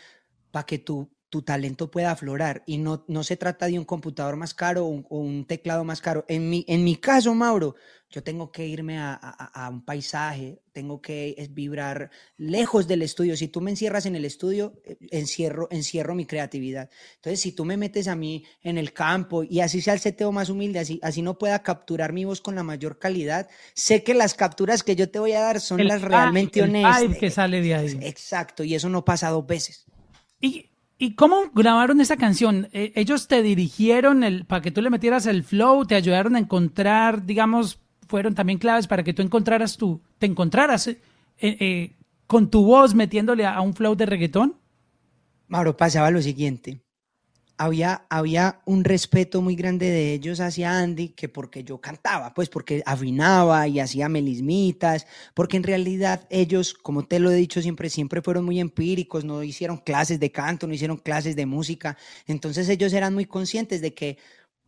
para que tu, tu talento pueda aflorar. Y no, no se trata de un computador más caro o un, teclado más caro. En mi, en mi caso, Mauro, yo tengo que irme a, a, un paisaje, tengo que vibrar lejos del estudio. Si tú me encierras en el estudio, eh, encierro, encierro mi creatividad. Entonces, si tú me metes a mí en el campo y así sea el seteo más humilde, así, así no pueda capturar mi voz con la mayor calidad, sé que las capturas que yo te voy a dar son las realmente honestas. que sale de ahí. Exacto, y eso no pasa dos veces. Y ¿Y cómo grabaron esa canción? Eh, ¿Ellos te dirigieron el, para que tú le metieras el flow? ¿Te ayudaron a encontrar, digamos, fueron también claves para que tú encontraras tu, te encontraras eh, eh, con tu voz metiéndole a, un flow de reggaetón? Mauro, pasaba lo siguiente. Había, había un respeto muy grande de ellos hacia Andy, que porque yo cantaba, pues porque afinaba y hacía melismitas, porque en realidad ellos, como te lo he dicho siempre, siempre fueron muy empíricos, no hicieron clases de canto, no hicieron clases de música, entonces ellos eran muy conscientes de que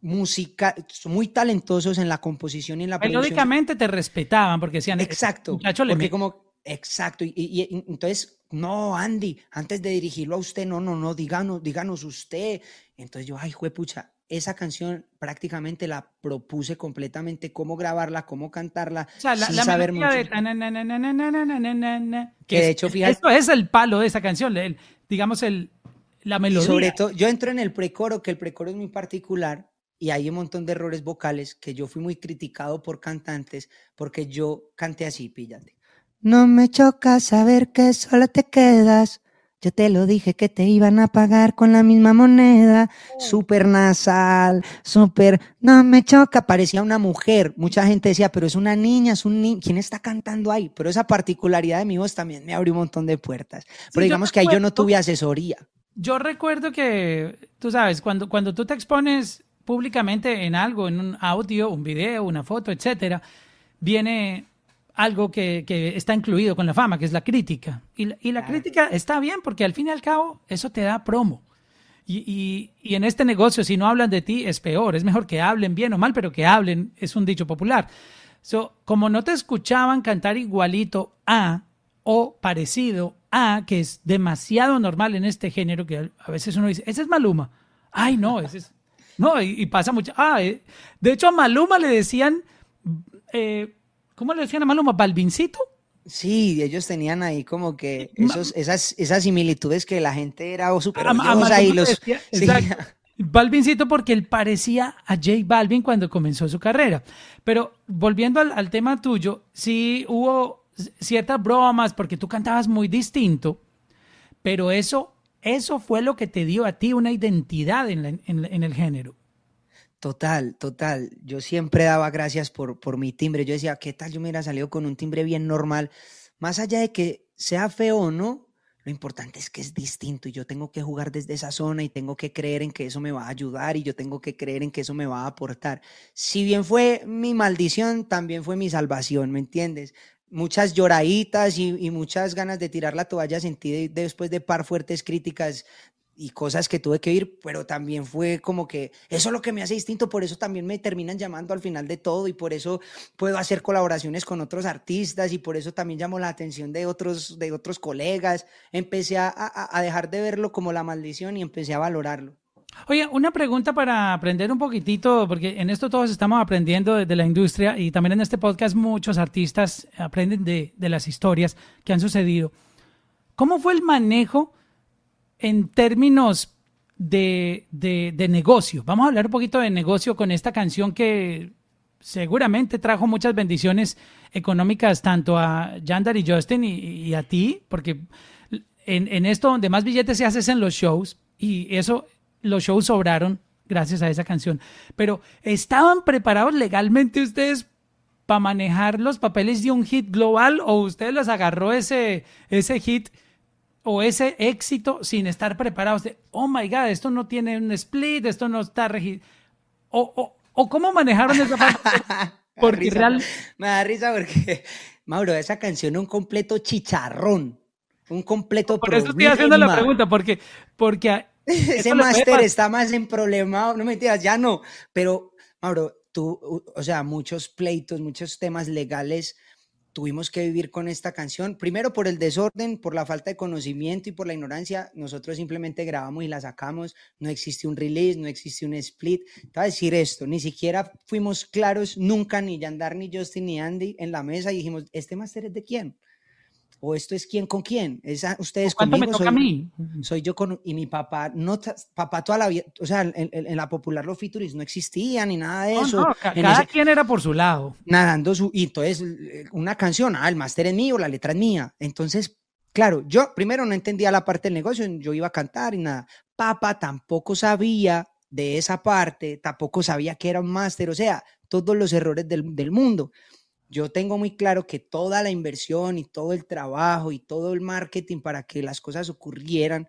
música, muy talentosos en la composición y en la producción. Melódicamente te respetaban porque decían, exacto, porque como, exacto, y, entonces, no, Andy, antes de dirigirlo a usted, no, no, no, díganos, díganos usted. Entonces yo, ay, pucha, esa canción prácticamente la propuse completamente, cómo grabarla, cómo cantarla, o sea, la, sin saber mucho. que de hecho, fíjate. Esto es el palo de esa canción, digamos, el, la melodía. sobre todo, yo entro en el precoro, que el precoro es muy particular, y hay un montón de errores vocales que yo fui muy criticado por cantantes porque yo canté así, píllate. No me choca saber que solo te quedas. Yo te lo dije que te iban a pagar con la misma moneda. Súper nasal, súper... No me choca, parecía una mujer. Mucha gente decía, pero es una niña, es un niño. ¿Quién está cantando ahí? Pero esa particularidad de mi voz también me abrió un montón de puertas. Pero digamos que ahí yo no tuve asesoría. Yo recuerdo que, tú sabes, cuando, cuando tú te expones públicamente en algo, en un audio, un video, una foto, etcétera, viene algo que, está incluido con la fama, que es la crítica. Y, la crítica está bien porque al fin y al cabo eso te da promo. Y, en este negocio, si no hablan de ti, es peor. Es mejor que hablen bien o mal, pero que hablen, es un dicho popular. So, como no te escuchaban cantar igualito a o parecido a, que es demasiado normal en este género, que a veces uno dice, ese es Maluma. Ay, no, ese es no, y, pasa mucho. Ah, eh, de hecho a Maluma le decían, eh, ¿cómo le decían a Maluma? ¿Balvincito? Sí, ellos tenían ahí como que esos, esas, esas similitudes que la gente era súper y los... Balvincito porque él parecía a J Balvin cuando comenzó su carrera. Pero volviendo al, al, tema tuyo, sí hubo ciertas bromas porque tú cantabas muy distinto, pero eso eso fue lo que te dio a ti una identidad en, el género. Total, total. Yo siempre daba gracias por, por mi timbre. Yo decía, ¿qué tal yo me hubiera salido con un timbre bien normal? Más allá de que sea feo o no, lo importante es que es distinto y yo tengo que jugar desde esa zona y tengo que creer en que eso me va a ayudar y yo tengo que creer en que eso me va a aportar. Si bien fue mi maldición, también fue mi salvación, ¿me entiendes? muchas lloraditas y, muchas ganas de tirar la toalla sentí después de par fuertes críticas y cosas que tuve que ir, pero también fue como que eso es lo que me hace distinto, por eso también me terminan llamando al final de todo y por eso puedo hacer colaboraciones con otros artistas y por eso también llamo la atención de otros, de otros colegas. Empecé a dejar de verlo como la maldición y empecé a valorarlo. Oye, una pregunta para aprender un poquitito, porque en esto todos estamos aprendiendo de, la industria y también en este podcast muchos artistas aprenden de, las historias que han sucedido. ¿Cómo fue el manejo en términos de, de, negocio? Vamos a hablar un poquito de negocio con esta canción que seguramente trajo muchas bendiciones económicas tanto a Yandar y Justin y, a ti, porque en, en, esto donde más billetes se hace es en los shows y eso los shows sobraron gracias a esa canción. Pero ¿estaban preparados legalmente ustedes para manejar los papeles de un hit global o ustedes los agarró ese, ese hit o ese éxito sin estar preparados de, oh my God, esto no tiene un split, esto no está registrado? O, o, cómo manejaron esa *laughs* parte? *laughs* Porque me da risa porque, *laughs* Mauro, esa canción es un completo chicharrón. Un completo Por eso estoy haciendo la pregunta, porque, porque Ese máster está más en problema, no me entiendas, ya no. Pero, Mauro, tú, o sea, muchos pleitos, muchos temas legales tuvimos que vivir con esta canción. Primero por el desorden, por la falta de conocimiento y por la ignorancia. Nosotros simplemente grabamos y la sacamos. No existe un release, no existe un split. Te voy a decir esto, ni siquiera fuimos claros nunca, ni Yandar, ni Justin, ni Andy en la mesa y dijimos, ¿este máster es de quién? O esto es quién con quién, es ustedes conmigo, me toca soy, a mí? soy yo con, y mi papá, no, papá toda la vida, o sea, en, la popular los features no existían ni nada de eso. No, cada quien era por su lado. Nadando su, y entonces una canción, ah, el máster es mío, la letra es mía, entonces, claro, yo primero no entendía la parte del negocio, yo iba a cantar y nada, papá tampoco sabía de esa parte, tampoco sabía que era un máster, o sea, todos los errores del, del mundo yo tengo muy claro que toda la inversión y todo el trabajo y todo el marketing para que las cosas ocurrieran,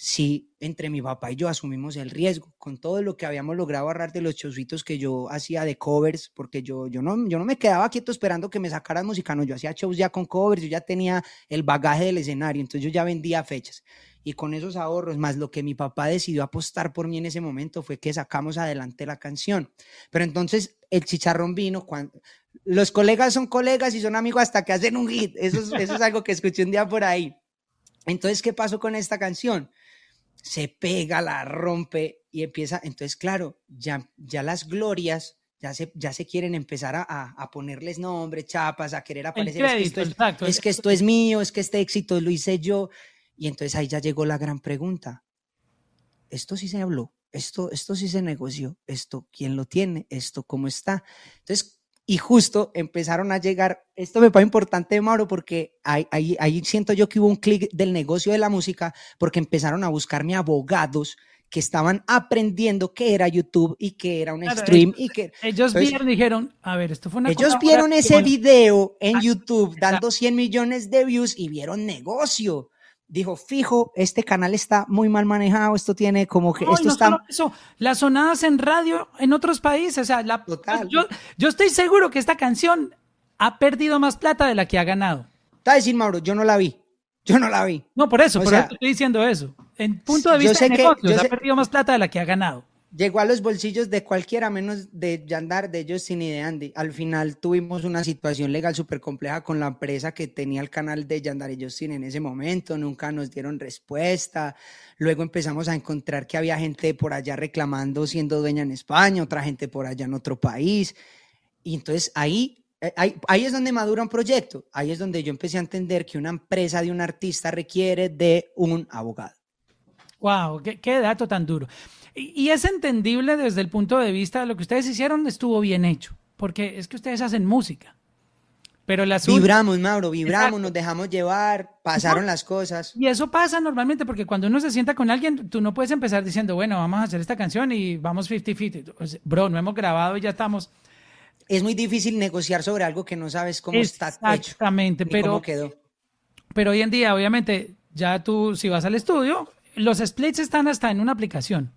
si entre mi papá y yo asumimos el riesgo, con todo lo que habíamos logrado ahorrar de los chocitos que yo hacía de covers, porque yo, yo, no, yo no me quedaba quieto esperando que me sacaran música, no, yo hacía shows ya con covers, yo ya tenía el bagaje del escenario, entonces yo ya vendía fechas. Y con esos ahorros, más lo que mi papá decidió apostar por mí en ese momento, fue que sacamos adelante la canción. Pero entonces el chicharrón vino cuando, los colegas son colegas y son amigos hasta que hacen un hit. Eso es, eso es algo que escuché un día por ahí. Entonces, ¿qué pasó con esta canción? Se pega, la rompe y empieza. Entonces, claro, ya, ya las glorias ya se, ya se quieren empezar a, a ponerles nombre, chapas, a querer aparecer. es, que esto es, es que esto es mío, es que este éxito lo hice yo. Y entonces ahí ya llegó la gran pregunta. ¿Esto sí se habló? esto, esto sí se negoció, esto, ¿quién lo tiene? Esto, ¿cómo está? Entonces, y justo empezaron a llegar, esto me parece importante, Mauro, porque ahí, ahí, siento yo que hubo un clic del negocio de la música, porque empezaron a buscarme abogados que estaban aprendiendo qué era YouTube y qué era un stream. Ellos, y que, ellos vieron dijeron, a ver, esto fue una Ellos vieron ese video en ah, YouTube dando 100 millones de views y vieron negocio dijo, fijo, este canal está muy mal manejado, esto tiene como que, esto está... Eso, las sonadas en radio en otros países, o sea, la, Yo, yo estoy seguro que esta canción ha perdido más plata de la que ha ganado. Está decir, Mauro, yo no la vi, yo no la vi. No, por eso, por eso estoy diciendo eso. En punto de vista de negocios, ha perdido más plata de la que ha ganado llegó a los bolsillos de cualquiera menos de Yandar, de Justin y de Andy. Al final tuvimos una situación legal súper compleja con la empresa que tenía el canal de Yandar y Justin en ese momento, nunca nos dieron respuesta. Luego empezamos a encontrar que había gente por allá reclamando siendo dueña en España, otra gente por allá en otro país. Y entonces ahí, eh, ahí, ahí es donde madura un proyecto, ahí es donde yo empecé a entender que una empresa de un artista requiere de un abogado. Wow, qué, qué dato tan duro. Y, es entendible desde el punto de vista de lo que ustedes hicieron estuvo bien hecho, porque es que ustedes hacen música. Pero las vibramos, Mauro, vibramos, nos dejamos llevar, pasaron las cosas. Y eso pasa normalmente porque cuando uno se sienta con alguien, tú no puedes empezar diciendo, bueno, vamos a hacer esta canción y vamos 50-50. Bro, no hemos grabado y ya estamos. Es muy difícil negociar sobre algo que no sabes cómo está hecho. Exactamente, pero. Cómo quedó. Pero hoy en día, obviamente, ya tú, si vas al estudio, los splits están hasta en una aplicación.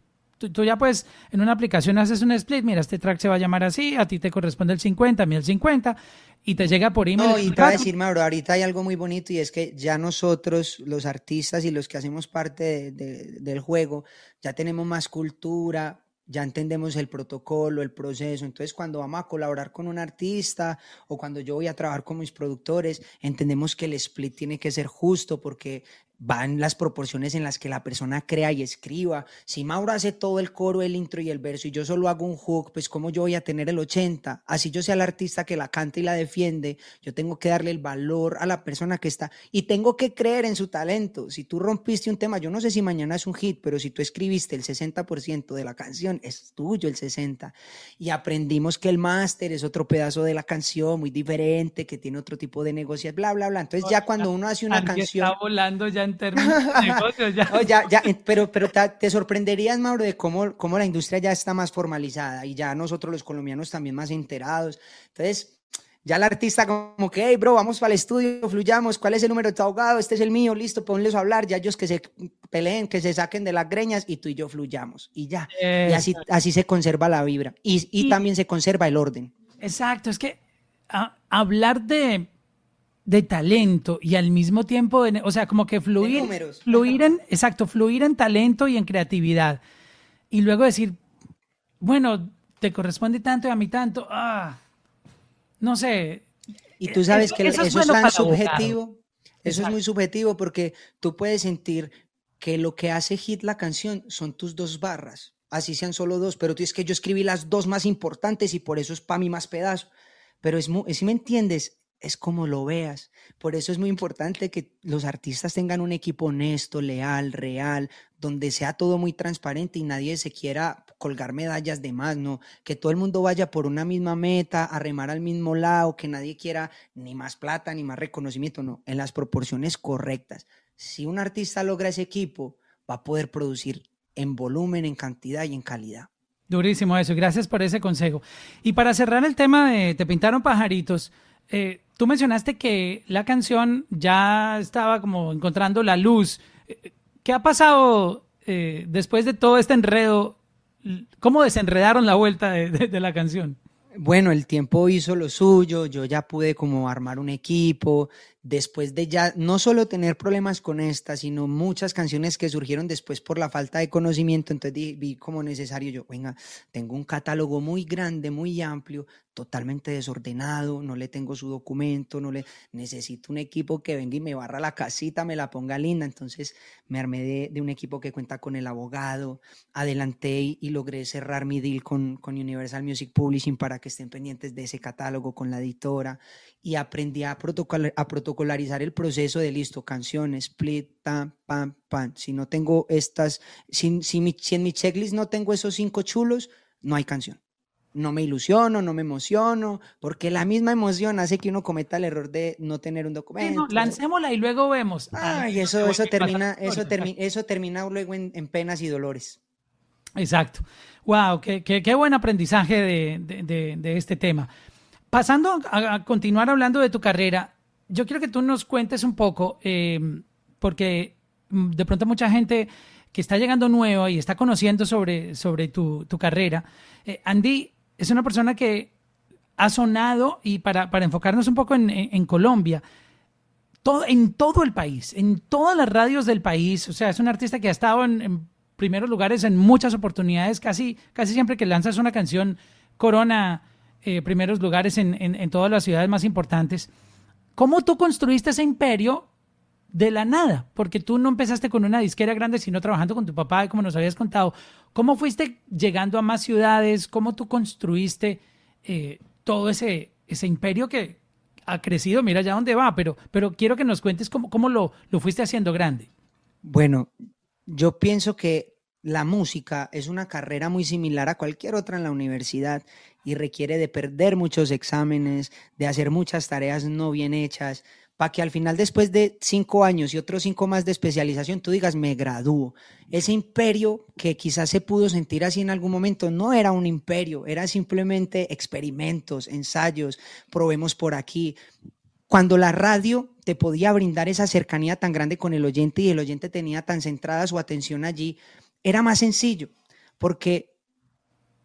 Tú, ya pues en una aplicación haces un split, mira, este track se va a llamar así, a ti te corresponde el 50, a mí el 50, y te llega por email. No, y te voy a decir, Mauro, ahorita hay algo muy bonito y es que ya nosotros, los artistas y los que hacemos parte del juego, ya tenemos más cultura, ya entendemos el protocolo, el proceso. Entonces, cuando vamos a colaborar con un artista o cuando yo voy a trabajar con mis productores, entendemos que el split tiene que ser justo porque van las proporciones en las que la persona crea y escriba. Si Mauro hace todo el coro, el intro y el verso y yo solo hago un hook, pues cómo yo voy a tener el 80. Así yo sea el artista que la canta y la defiende, yo tengo que darle el valor a la persona que está y tengo que creer en su talento. Si tú rompiste un tema, yo no sé si mañana es un hit, pero si tú escribiste el 60% de la canción, es tuyo el 60. Y aprendimos que el máster es otro pedazo de la canción muy diferente, que tiene otro tipo de negocios, bla, bla, bla. Entonces ya cuando uno hace una canción... Está volando ya términos *laughs* ya. ya, pero, pero te sorprenderías, Mauro, de cómo, cómo la industria ya está más formalizada y ya nosotros los colombianos también más enterados. Entonces, ya el artista como que, hey, bro, vamos para el estudio, fluyamos, ¿cuál es el número de tu abogado? Este es el mío, listo, ponles a hablar, ya ellos que se peleen, que se saquen de las greñas y tú y yo fluyamos y ya. Y así, así se conserva la vibra y, y, también se conserva el orden. Exacto, es que hablar de de talento y al mismo tiempo, de, o sea, como que fluir, fluir en, exacto, fluir en talento y en creatividad. Y luego decir, bueno, te corresponde tanto y a mí tanto, ah, no sé. Y tú sabes que eso, es, tan subjetivo, eso es muy subjetivo porque tú puedes sentir que lo que hace hit la canción son tus dos barras, así sean solo dos, pero tú es que yo escribí las dos más importantes y por eso es para mí más pedazo. Pero es, si me entiendes, es como lo veas. Por eso es muy importante que los artistas tengan un equipo honesto, leal, real, donde sea todo muy transparente y nadie se quiera colgar medallas de más, ¿no? Que todo el mundo vaya por una misma meta, a remar al mismo lado, que nadie quiera ni más plata ni más reconocimiento, no, en las proporciones correctas. Si un artista logra ese equipo, va a poder producir en volumen, en cantidad y en calidad. Durísimo eso, gracias por ese consejo. Y para cerrar el tema de Te pintaron pajaritos, eh, tú mencionaste que la canción ya estaba como encontrando la luz. Eh, ¿Qué ha pasado eh, después de todo este enredo? ¿Cómo desenredaron la vuelta de, la canción? Bueno, el tiempo hizo lo suyo, yo ya pude como armar un equipo, después de ya no solo tener problemas con esta, sino muchas canciones que surgieron después por la falta de conocimiento, entonces vi como necesario yo, venga, tengo un catálogo muy grande, muy amplio, totalmente desordenado, no le tengo su documento, no le necesito un equipo que venga y me barra la casita, me la ponga linda. Entonces me armé de, un equipo que cuenta con el abogado, adelanté y, logré cerrar mi deal con, con, Universal Music Publishing para que estén pendientes de ese catálogo con la editora y aprendí a, protocolar, a protocolar protocolarizar el proceso de listo, canciones, split, pam, pam, pam. Si no tengo estas, si, si, mi, si en mi checklist no tengo esos cinco chulos, no hay canción no me ilusiono, no me emociono, porque la misma emoción hace que uno cometa el error de no tener un documento. lancémosla y luego vemos. Ay, eso, *laughs* eso termina, eso, termina, eso termina luego en, penas y dolores. Exacto. Wow, qué, qué, buen aprendizaje de, este tema. Pasando a, continuar hablando de tu carrera, yo quiero que tú nos cuentes un poco, eh, porque de pronto mucha gente que está llegando nueva y está conociendo sobre, sobre tu, carrera. Eh, Andy, es una persona que ha sonado y para, enfocarnos un poco en, Colombia, todo, en todo el país, en todas las radios del país, o sea, es un artista que ha estado en, primeros lugares en muchas oportunidades, casi, casi siempre que lanzas una canción, corona eh, primeros lugares en, en todas las ciudades más importantes. ¿Cómo tú construiste ese imperio de la nada, porque tú no empezaste con una disquera grande, sino trabajando con tu papá, como nos habías contado. ¿Cómo fuiste llegando a más ciudades? ¿Cómo tú construiste eh, todo ese, ese imperio que ha crecido? Mira ya dónde va, pero, pero quiero que nos cuentes cómo, cómo lo, lo fuiste haciendo grande. Bueno, yo pienso que la música es una carrera muy similar a cualquier otra en la universidad y requiere de perder muchos exámenes, de hacer muchas tareas no bien hechas, para que al final, después de cinco años y otros cinco más de especialización, tú digas, me gradúo. Ese imperio que quizás se pudo sentir así en algún momento, no era un imperio, era simplemente experimentos, ensayos, probemos por aquí. Cuando la radio te podía brindar esa cercanía tan grande con el oyente y el oyente tenía tan centrada su atención allí, era más sencillo, porque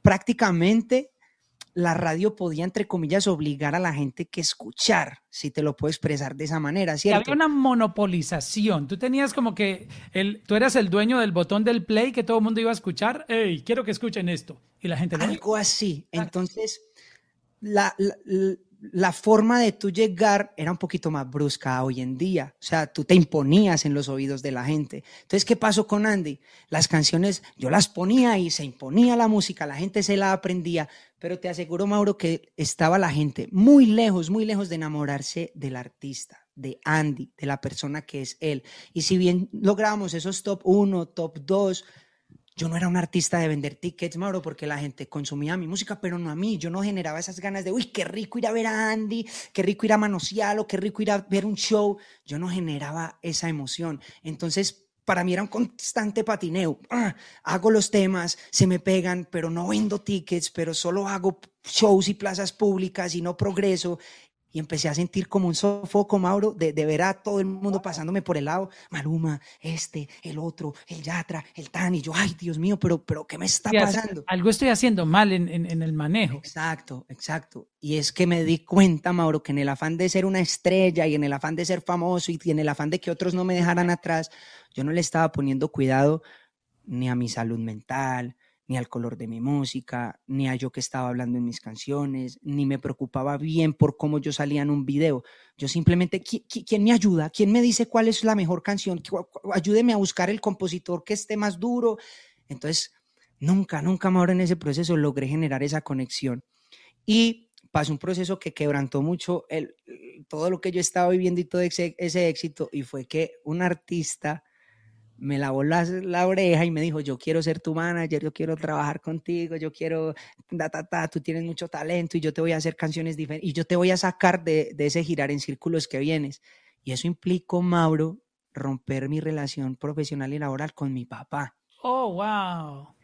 prácticamente la radio podía, entre comillas, obligar a la gente que escuchar, si te lo puedo expresar de esa manera, ¿cierto? había una monopolización. Tú tenías como que el, tú eras el dueño del botón del play que todo el mundo iba a escuchar. ¡Ey, quiero que escuchen esto! Y la gente... Algo así. Entonces, la, la forma de tú llegar era un poquito más brusca hoy en día. O sea, tú te imponías en los oídos de la gente. Entonces, ¿qué pasó con Andy? Las canciones yo las ponía y se imponía la música, la gente se la aprendía, pero te aseguro, Mauro, que estaba la gente muy lejos, muy lejos de enamorarse del artista, de Andy, de la persona que es él. Y si bien logramos esos top 1, top 2, yo no era un artista de vender tickets, Mauro, porque la gente consumía mi música, pero no a mí. Yo no generaba esas ganas de, uy, qué rico ir a ver a Andy, qué rico ir a Manosealo, qué rico ir a ver un show. Yo no generaba esa emoción. Entonces, para mí era un constante patineo. Ah, hago los temas, se me pegan, pero no vendo tickets, pero solo hago shows y plazas públicas y no progreso y empecé a sentir como un sofoco, Mauro, de, de, ver a todo el mundo pasándome por el lado, Maluma, este, el otro, el Yatra, el Tan, y yo, ay, Dios mío, pero, pero ¿qué me está pasando? Algo estoy haciendo mal en, en, el manejo. Exacto, exacto. Y es que me di cuenta, Mauro, que en el afán de ser una estrella y en el afán de ser famoso y en el afán de que otros no me dejaran atrás, yo no le estaba poniendo cuidado ni a mi salud mental, ni al color de mi música, ni a yo que estaba hablando en mis canciones, ni me preocupaba bien por cómo yo salía en un video. Yo simplemente, ¿quién me ayuda? ¿Quién me dice cuál es la mejor canción? Ayúdeme a buscar el compositor que esté más duro. Entonces, nunca, nunca más en ese proceso logré generar esa conexión. Y pasó un proceso que quebrantó mucho el, todo lo que yo estaba viviendo y todo ese, ese éxito, y fue que un artista me lavó la, la, oreja y me dijo, yo quiero ser tu manager, yo quiero trabajar contigo, yo quiero, ta, ta, ta, tú tienes mucho talento y yo te voy a hacer canciones diferentes y yo te voy a sacar de, de ese girar en círculos que vienes. Y eso implicó, Mauro, romper mi relación profesional y laboral con mi papá. Oh, wow.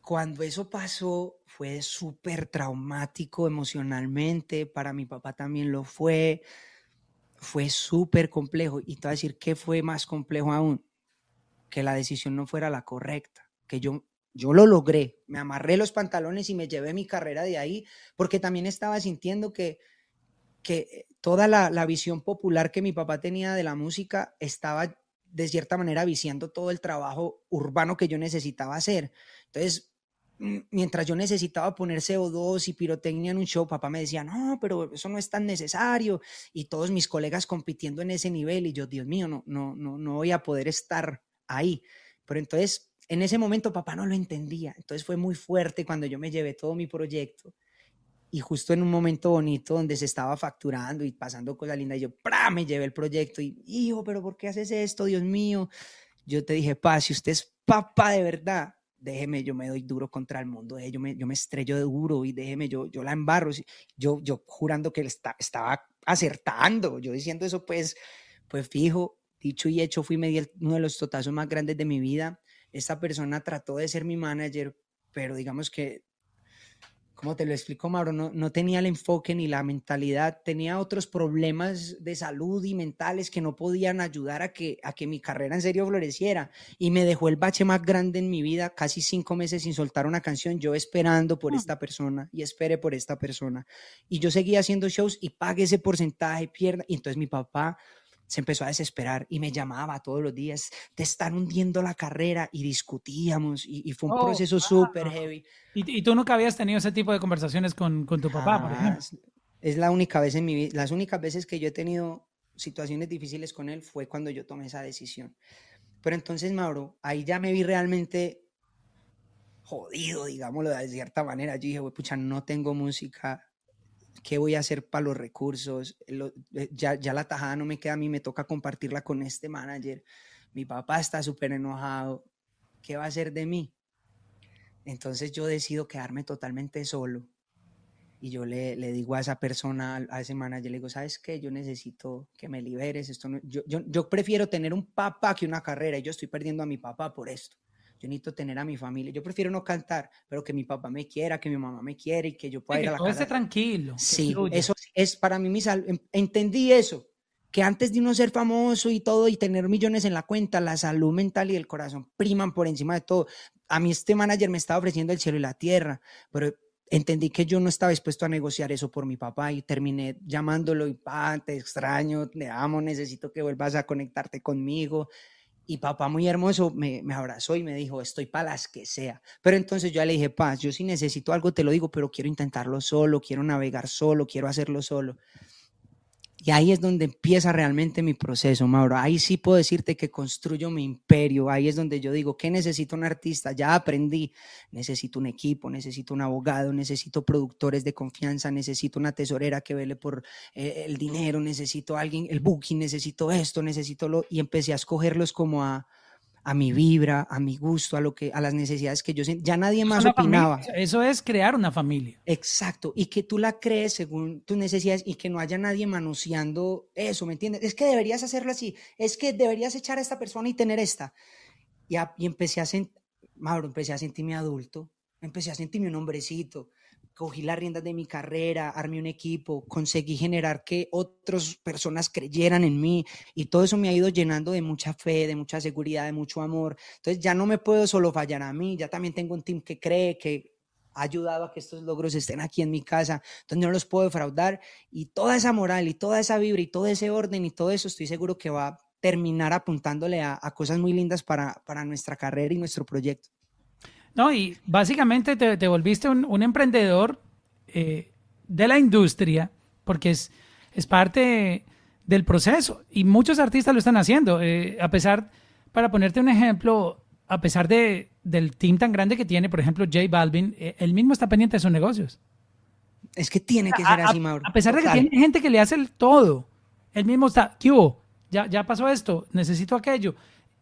Cuando eso pasó fue súper traumático emocionalmente, para mi papá también lo fue, fue súper complejo. Y te voy a decir, ¿qué fue más complejo aún? Que la decisión no fuera la correcta, que yo, yo lo logré, me amarré los pantalones y me llevé mi carrera de ahí, porque también estaba sintiendo que, que toda la, la visión popular que mi papá tenía de la música estaba de cierta manera viciando todo el trabajo urbano que yo necesitaba hacer. Entonces, mientras yo necesitaba poner CO2 y pirotecnia en un show, papá me decía, no, pero eso no es tan necesario. Y todos mis colegas compitiendo en ese nivel y yo, Dios mío, no, no, no, no voy a poder estar ahí. Pero entonces, en ese momento papá no lo entendía. Entonces fue muy fuerte cuando yo me llevé todo mi proyecto y justo en un momento bonito donde se estaba facturando y pasando cosas lindas, y yo, ¡pra! me llevé el proyecto y, hijo, pero ¿por qué haces esto, Dios mío? Yo te dije, pa, si usted es papá de verdad, déjeme, yo me doy duro contra el mundo, eh, yo me, yo me estrello de duro y déjeme, yo, yo la embarro, yo, yo jurando que él estaba acertando, yo diciendo eso, pues, pues fijo, dicho y hecho, fui medio uno de los totazos más grandes de mi vida. Esta persona trató de ser mi manager, pero digamos que como te lo explico, Mauro, no, no, tenía el enfoque ni la mentalidad, tenía otros problemas de salud y mentales que no podían ayudar a que, a que mi carrera en serio floreciera. Y me dejó el bache más grande en mi vida, casi cinco meses sin soltar una canción, yo esperando por ah. esta persona y esperé por esta persona. Y yo seguía haciendo shows y pagué ese porcentaje, pierda. Y entonces mi papá se empezó a desesperar y me llamaba todos los días, te están hundiendo la carrera y discutíamos y, fue un oh, proceso súper heavy. ¿Y, tú nunca habías tenido ese tipo de conversaciones con, con tu papá, por ejemplo? Es la única vez en mi vida, las únicas veces que yo he tenido situaciones difíciles con él fue cuando yo tomé esa decisión. Pero entonces, Mauro, ahí ya me vi realmente jodido, digámoslo de cierta manera. Yo dije, pucha, no tengo música, ¿Qué voy a hacer para los recursos? Eh, ya, la tajada no me queda a mí, me toca compartirla con este manager. Mi papá está súper enojado. ¿Qué va a hacer de mí? Entonces yo decido quedarme totalmente solo. Y yo le, digo a esa persona, a ese manager, le digo, ¿sabes qué? Yo necesito que me liberes. Esto yo, yo, yo prefiero tener un papá que una carrera y yo estoy perdiendo a mi papá por esto yo necesito tener a mi familia. Yo prefiero no cantar, pero que mi papá me quiera, que mi mamá me quiera y que yo pueda ir a la casa. tranquilo. Sí, eso es para mí mi sal. Entendí eso, que antes de uno ser famoso y todo y tener millones en la cuenta, la salud mental y el corazón priman por encima de todo. A mí este manager me estaba ofreciendo el cielo y la tierra, pero entendí que yo no estaba dispuesto a negociar eso por mi papá y terminé llamándolo y pa, te extraño, te amo, necesito que vuelvas a conectarte conmigo. Y papá muy hermoso me, abrazó y me dijo, estoy para las que sea. Pero entonces yo le dije, paz, yo si necesito algo te lo digo, pero quiero intentarlo solo, quiero navegar solo, quiero hacerlo solo. Y ahí es donde empieza realmente mi proceso, Mauro. Ahí sí puedo decirte que construyo mi imperio. Ahí es donde yo digo, ¿qué necesito un artista? Ya aprendí. Necesito un equipo, necesito un abogado, necesito productores de confianza, necesito una tesorera que vele por eh, el dinero, necesito alguien, el booking, necesito esto, necesito lo... Y empecé a escogerlos como a, a mi vibra, a mi gusto, a lo que, a las necesidades que yo Ya nadie más opinaba. Eso es crear una familia. Exacto. Y que tú la crees según tus necesidades y que no haya nadie manoseando eso, ¿me entiendes? Es que deberías hacerlo así. Es que deberías echar a esta persona y tener esta. Y, y empecé a sentir, Mauro, empecé a sentirme adulto. Empecé a sentirme un hombrecito cogí las riendas de mi carrera, armé un equipo, conseguí generar que otras personas creyeran en mí y todo eso me ha ido llenando de mucha fe, de mucha seguridad, de mucho amor. Entonces ya no me puedo solo fallar a mí, ya también tengo un team que cree, que ha ayudado a que estos logros estén aquí en mi casa, entonces no los puedo defraudar y toda esa moral y toda esa vibra y todo ese orden y todo eso estoy seguro que va a terminar apuntándole a, cosas muy lindas para, para nuestra carrera y nuestro proyecto. No, y básicamente te, volviste un, emprendedor eh, de la industria, porque es, es parte del proceso. Y muchos artistas lo están haciendo. Eh, a pesar, para ponerte un ejemplo, a pesar de, del team tan grande que tiene, por ejemplo, J Balvin, eh, él mismo está pendiente de sus negocios. Es que tiene que ser así, Mauro. A pesar de que tiene gente que le hace el todo, él mismo está, ¿qué hubo? Ya, ya pasó esto, necesito aquello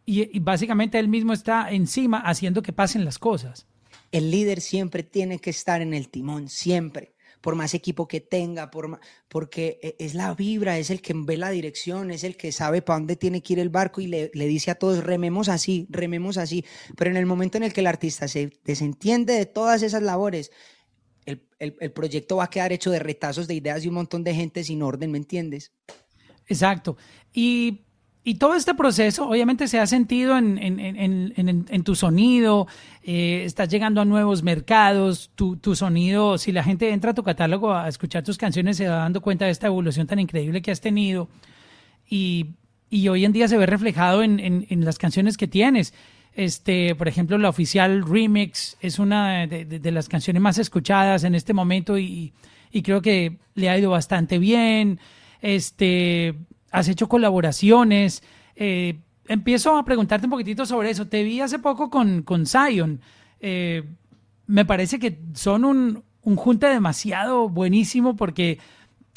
y, básicamente él mismo está encima haciendo que pasen las cosas. El líder siempre tiene que estar en el timón, siempre, por más equipo que tenga, por porque e, es la vibra, es el que ve la dirección, es el que sabe para dónde tiene que ir el barco y le, le, dice a todos, rememos así, rememos así. Pero en el momento en el que el artista se desentiende de todas esas labores, el, el, el proyecto va a quedar hecho de retazos de ideas y un montón de gente sin orden, ¿me entiendes? Exacto. Y y todo este proceso obviamente se ha sentido en, tu sonido, eh, estás llegando a nuevos mercados, tu, sonido, si la gente entra a tu catálogo a escuchar tus canciones se va dando cuenta de esta evolución tan increíble que has tenido y, hoy en día se ve reflejado en, las canciones que tienes. Este, por ejemplo, la oficial remix es una de, de, las canciones más escuchadas en este momento y, y creo que le ha ido bastante bien. Este, has hecho colaboraciones. Eh, empiezo a preguntarte un poquitito sobre eso. Te vi hace poco con, con Zion. Eh, me parece que son un, un junte demasiado buenísimo porque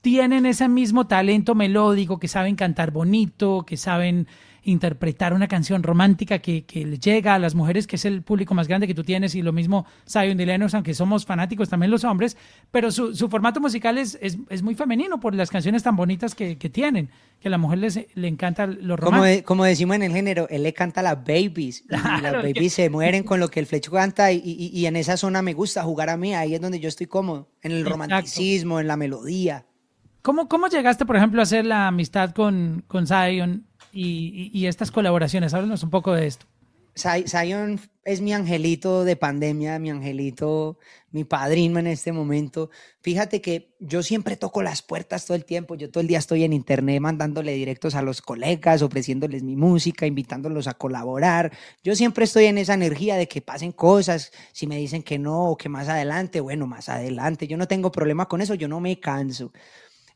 tienen ese mismo talento melódico, que saben cantar bonito, que saben interpretar una canción romántica que, que le llega a las mujeres, que es el público más grande que tú tienes, y lo mismo Zion y Lennox, aunque somos fanáticos también los hombres, pero su, su formato musical es, es, muy femenino por las canciones tan bonitas que, que tienen, que a la mujer les, le encanta lo romántico. Como, como decimos en el género, él le canta a las babies, y las babies se mueren con lo que el flecho canta, y, y, en esa zona me gusta jugar a mí, ahí es donde yo estoy cómodo, en el romanticismo, en la melodía. ¿Cómo, ¿Cómo llegaste, por ejemplo, a hacer la amistad con, con Zion y, estas colaboraciones. Háblanos un poco de esto. Zion es mi angelito de pandemia, mi angelito, mi padrino en este momento. Fíjate que yo siempre toco las puertas todo el tiempo. Yo todo el día estoy en internet mandándole directos a los colegas, ofreciéndoles mi música, invitándolos a colaborar. Yo siempre estoy en esa energía de que pasen cosas. Si me dicen que no o que más adelante, bueno, más adelante. Yo no tengo problema con eso, yo no me canso.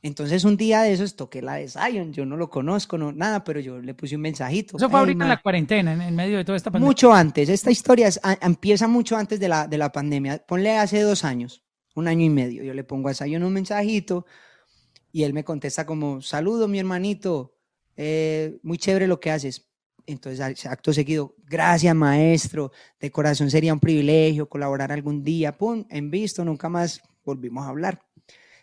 Entonces un día de esos toqué la de Zion, yo no lo conozco, no, nada, pero yo le puse un mensajito. Eso fue ahorita en la cuarentena, en, medio de toda esta pandemia. Mucho antes, esta historia empieza mucho antes de la, de la pandemia. Ponle hace dos años, un año y medio, yo le pongo a Zion un mensajito y él me contesta como, saludo mi hermanito, eh, muy chévere lo que haces. Entonces, acto seguido, gracias maestro, de corazón sería un privilegio colaborar algún día, pum, en visto, nunca más volvimos a hablar.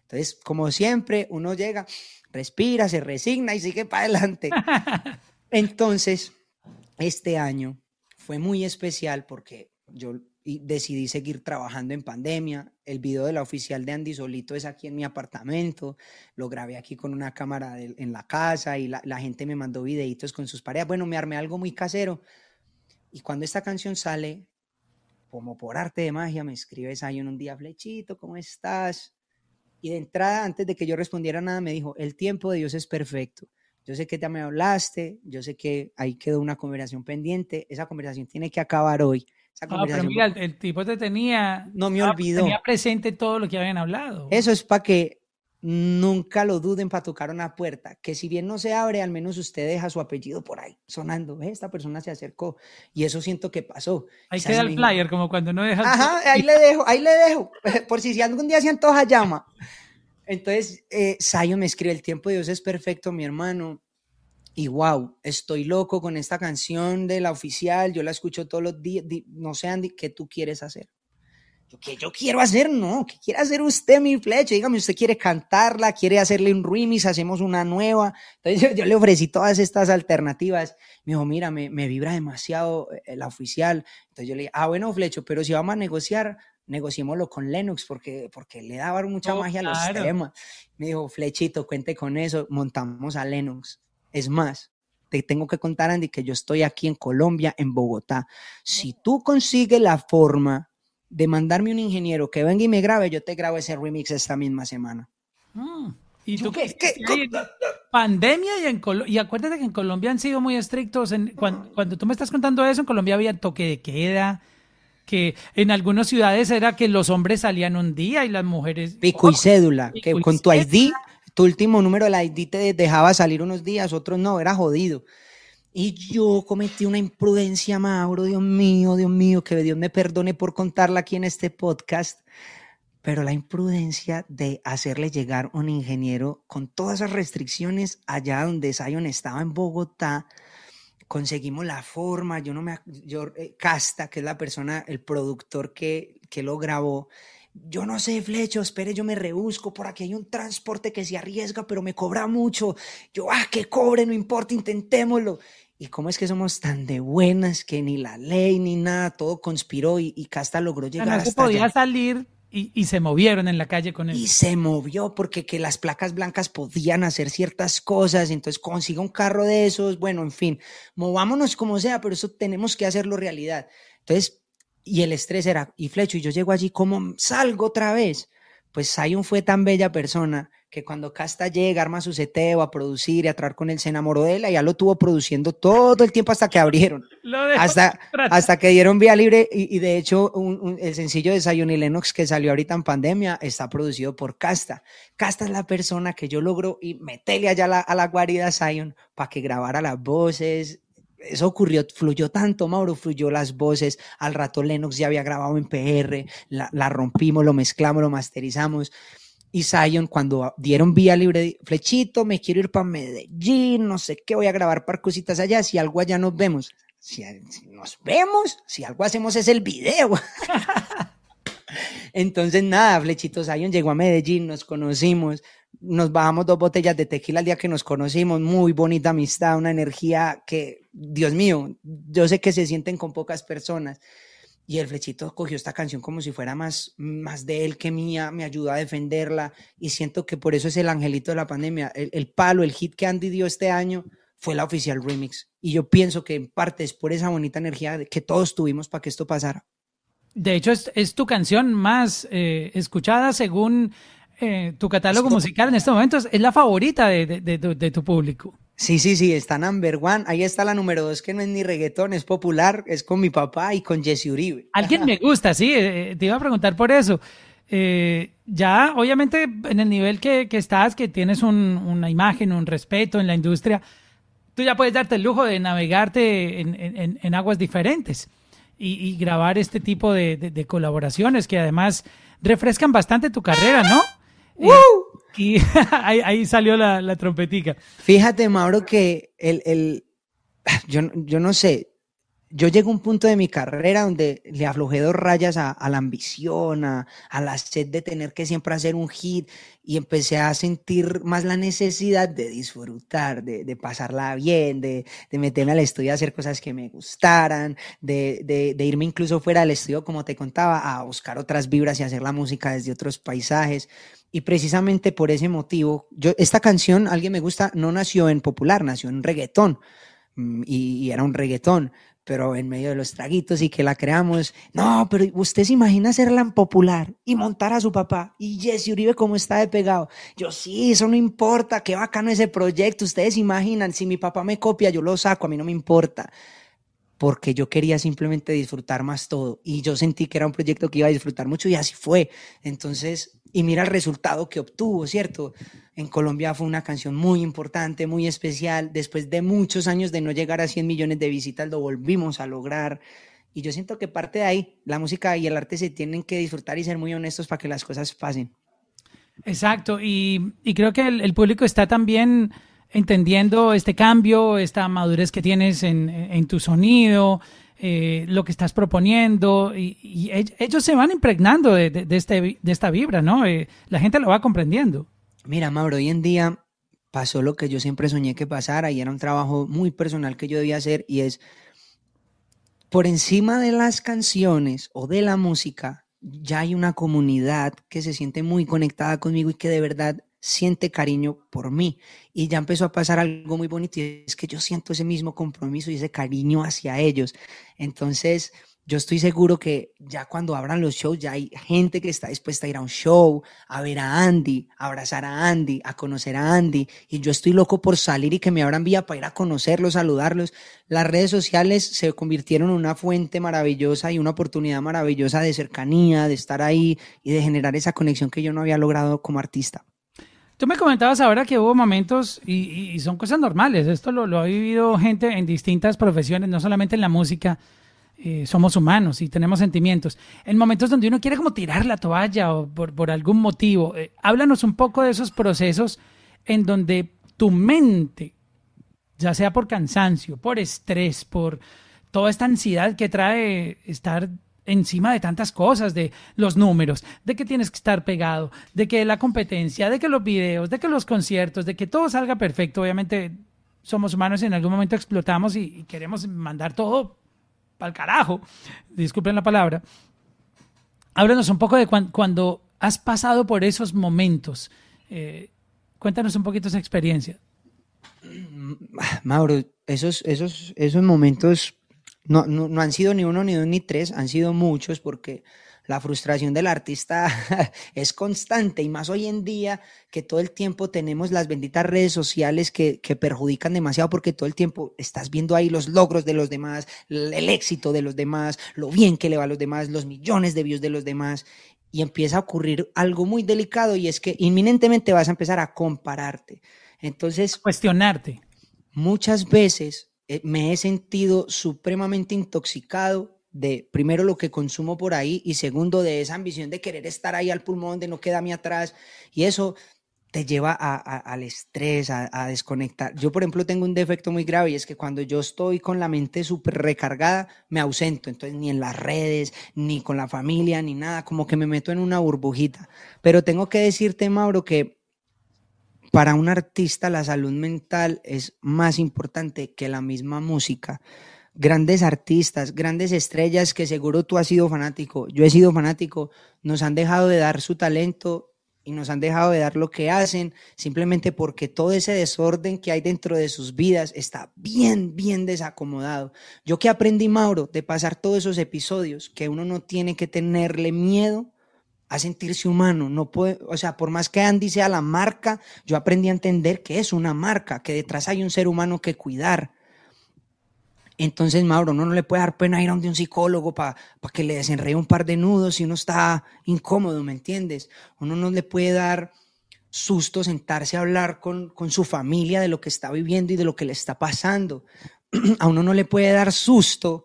Entonces, como siempre, uno llega, respira, se resigna y sigue para adelante. *laughs* Entonces, este año fue muy especial porque yo decidí seguir trabajando en pandemia. El video de la oficial de Andy Solito es aquí en mi apartamento. Lo grabé aquí con una cámara en la casa y la, gente me mandó videitos con sus parejas. Bueno, me armé algo muy casero. Y cuando esta canción sale, como por arte de magia, me escribe en un día, Flechito, ¿cómo estás? Y de entrada, antes de que yo respondiera nada, me dijo, el tiempo de Dios es perfecto. Yo sé que te me hablaste, yo sé que ahí quedó una conversación pendiente, esa conversación tiene que acabar hoy. Esa pero mira, el, tipo te tenía... No me olvidó. Tenía presente todo lo que habían hablado. Eso es para que nunca lo duden para tocar una puerta, que si bien no se abre, al menos usted deja su apellido por ahí, sonando, esta persona se acercó y eso siento que pasó. Ahí queda el flyer, como cuando no deja... Ajá, ahí le dejo, ahí le dejo, *laughs* por si, si algún día se antoja, llama. Entonces, eh, Sayo me escribe, el tiempo de Dios es perfecto, mi hermano, y wow, estoy loco con esta canción de la oficial, yo la escucho todos los días, no sé, Andy, ¿qué tú quieres hacer? Que yo quiero hacer, no, ¿qué quiere hacer usted, mi flecha? Dígame, ¿usted quiere cantarla? ¿Quiere hacerle un remix? ¿Hacemos una nueva? Entonces *laughs* yo, le ofrecí todas estas alternativas. Me dijo, mira, me, me vibra demasiado eh, la oficial. Entonces yo le dije, ah, bueno, Flecho, pero si vamos a negociar, negociémoslo con Lennox porque, porque le daba mucha oh, magia a los temas. Me dijo, Flechito, cuente con eso, montamos a Lennox. Es más, te tengo que contar, Andy, que yo estoy aquí en Colombia, en Bogotá. Si tú consigues la forma de mandarme un ingeniero que venga y me grabe, yo te grabo ese remix esta misma semana. Mm. ¿Y tú qué? Pandemia y en y acuérdate que en Colombia han sido muy estrictos. En, cuando, tú me estás contando eso, en Colombia había toque de queda, que en algunas ciudades era que los hombres salían un día y las mujeres... Pico y cédula, que con tu ID, tu último número del ID te dejaba salir unos días, otros no, era jodido. Y yo cometí una imprudencia, Mauro, Dios mío, Dios mío, que Dios me perdone por contarla aquí en este podcast, pero la imprudencia de hacerle llegar un ingeniero con todas esas restricciones allá donde Zion estaba en Bogotá, conseguimos la forma, yo no me, yo, eh, Casta, que es la persona, el productor que, que lo grabó, yo no sé, Flecho, espere, yo me rebusco, por aquí hay un transporte que se arriesga, pero me cobra mucho. Yo, ah, que cobre, no importa, intentémoslo. ¿Y cómo es que somos tan de buenas que ni la ley ni nada, todo conspiró y, Casta logró llegar no hasta se podía salir y, se movieron en la calle con él. Y se movió porque que las placas blancas podían hacer ciertas cosas, entonces consiga un carro de esos, bueno, en fin, movámonos como sea, pero eso tenemos que hacerlo realidad. Entonces, y el estrés era, y Flecho, y yo llego allí, ¿cómo salgo otra vez? Pues Zion fue tan bella persona que cuando Casta llega, arma su seteo a producir y a traer con él, se enamoró de él ya lo tuvo produciendo todo el tiempo hasta que abrieron. hasta, hasta que dieron vía libre y, de hecho el sencillo de Zion y Lennox que salió ahorita en pandemia está producido por Casta. Casta es la persona que yo logro y meterle allá a la, a la guarida Zion para que grabara las voces, eso ocurrió, fluyó tanto, Mauro, fluyó las voces, al rato Lennox ya había grabado en PR, la, la rompimos, lo mezclamos, lo masterizamos. Y Zion, cuando dieron vía libre, flechito, me quiero ir para Medellín, no sé qué, voy a grabar par cositas allá, si algo allá nos vemos. Si, nos vemos, si algo hacemos es el video. *laughs* Entonces, nada, Flechito Zion llegó a Medellín, nos conocimos, nos bajamos dos botellas de tequila el día que nos conocimos, muy bonita amistad, una energía que, Dios mío, yo sé que se sienten con pocas personas. Y el flechito cogió esta canción como si fuera más, más de él que mía, me ayudó a defenderla y siento que por eso es el angelito de la pandemia. El, el, palo, el hit que Andy dio este año fue la oficial remix. Y yo pienso que en parte es por esa bonita energía que todos tuvimos para que esto pasara. De hecho, es, es tu canción más eh, escuchada según eh, tu catálogo musical en estos momentos. Es la favorita de, de, de, de tu público. Sí, sí, sí, está number one. Ahí está la número dos, que no es ni reggaetón, es popular, es con mi papá y con Jesse Uribe. Alguien me gusta, sí, eh, te iba a preguntar por eso. Eh, ya, obviamente, en el nivel que, que estás, que tienes un, una imagen, un respeto en la industria, tú ya puedes darte el lujo de navegarte en, en, en aguas diferentes y, y, grabar este tipo de, de, de, colaboraciones que además refrescan bastante tu carrera, ¿no? ¡Woo! Eh, y *laughs* ahí, ahí, salió la, la, trompetica. Fíjate, Mauro, que el, el yo, yo, no sé, yo llego a un punto de mi carrera donde le aflojé dos rayas a, a la ambición, a, a, la sed de tener que siempre hacer un hit y empecé a sentir más la necesidad de disfrutar, de, de pasarla bien, de, de, meterme al estudio a hacer cosas que me gustaran, de, de, irme incluso fuera del estudio, como te contaba, a buscar otras vibras y hacer la música desde otros paisajes. Y precisamente por ese motivo, yo, esta canción, alguien me gusta, no nació en popular, nació en reggaetón. Mm, y, y, era un reggaetón, pero en medio de los traguitos y que la creamos. No, pero usted se imagina hacerla en popular y montar a su papá y Jesse Uribe como está de pegado. Yo sí, eso no importa, qué bacano ese proyecto. Ustedes imaginan, si mi papá me copia, yo lo saco, a mí no me importa porque yo quería simplemente disfrutar más todo y yo sentí que era un proyecto que iba a disfrutar mucho y así fue. Entonces, y mira el resultado que obtuvo, ¿cierto? En Colombia fue una canción muy importante, muy especial. Después de muchos años de no llegar a 100 millones de visitas, lo volvimos a lograr. Y yo siento que parte de ahí, la música y el arte se tienen que disfrutar y ser muy honestos para que las cosas pasen. Exacto, y, creo que el, público está también entendiendo este cambio, esta madurez que tienes en, en tu sonido, eh, lo que estás proponiendo, y, ellos se van impregnando de, este, de esta vibra, ¿no? Eh, la gente lo va comprendiendo. Mira, Mauro, hoy en día pasó lo que yo siempre soñé que pasara y era un trabajo muy personal que yo debía hacer y es por encima de las canciones o de la música, ya hay una comunidad que se siente muy conectada conmigo y que de verdad siente cariño por mí. Y ya empezó a pasar algo muy bonito y es que yo siento ese mismo compromiso y ese cariño hacia ellos. Entonces, yo estoy seguro que ya cuando abran los shows, ya hay gente que está dispuesta a ir a un show, a ver a Andy, a abrazar a Andy, a conocer a Andy. Y yo estoy loco por salir y que me abran vía para ir a conocerlos, saludarlos. Las redes sociales se convirtieron en una fuente maravillosa y una oportunidad maravillosa de cercanía, de estar ahí y de generar esa conexión que yo no había logrado como artista. Tú me comentabas ahora que hubo momentos, y, son cosas normales, esto lo, ha vivido gente en distintas profesiones, no solamente en la música, eh, somos humanos y tenemos sentimientos. En momentos donde uno quiere como tirar la toalla o por, por algún motivo, eh, háblanos un poco de esos procesos en donde tu mente, ya sea por cansancio, por estrés, por toda esta ansiedad que trae estar encima de tantas cosas, de los números, de que tienes que estar pegado, de que la competencia, de que los videos, de que los conciertos, de que todo salga perfecto. Obviamente somos humanos y en algún momento explotamos y, queremos mandar todo para el carajo. Disculpen la palabra. Háblanos un poco de cu cuando has pasado por esos momentos. Eh, cuéntanos un poquito esa experiencia. Mauro, esos, esos, esos momentos no, no, no, han sido ni uno, ni dos, ni tres, han sido muchos porque la frustración del artista *laughs* es constante y más hoy en día que todo el tiempo tenemos las benditas redes sociales que, que, perjudican demasiado porque todo el tiempo estás viendo ahí los logros de los demás, el éxito de los demás, lo bien que le va a los demás, los millones de views de los demás y empieza a ocurrir algo muy delicado y es que inminentemente vas a empezar a compararte. Entonces, cuestionarte. Muchas veces eh, me he sentido supremamente intoxicado de primero lo que consumo por ahí y segundo de esa ambición de querer estar ahí al pulmón, de no quedarme atrás. Y eso te lleva al estrés, a, a, desconectar. Yo, por ejemplo, tengo un defecto muy grave y es que cuando yo estoy con la mente súper recargada, me ausento. Entonces, ni en las redes, ni con la familia, ni nada, como que me meto en una burbujita. Pero tengo que decirte, Mauro, que para un artista la salud mental es más importante que la misma música. Grandes artistas, grandes estrellas que seguro tú has sido fanático, yo he sido fanático, nos han dejado de dar su talento y nos han dejado de dar lo que hacen simplemente porque todo ese desorden que hay dentro de sus vidas está bien, bien desacomodado. Yo que aprendí, Mauro, de pasar todos esos episodios, que uno no tiene que tenerle miedo a sentirse humano, no puede, o sea, por más que Andy sea la marca, yo aprendí a entender que es una marca, que detrás hay un ser humano que cuidar, entonces, Mauro, uno no le puede dar pena ir a un psicólogo para que le desenrede un par de nudos si uno está incómodo, ¿me entiendes? Uno no le puede dar susto sentarse a hablar con, con su familia de lo que está viviendo y de lo que le está pasando. *clears throat* a uno no le puede dar susto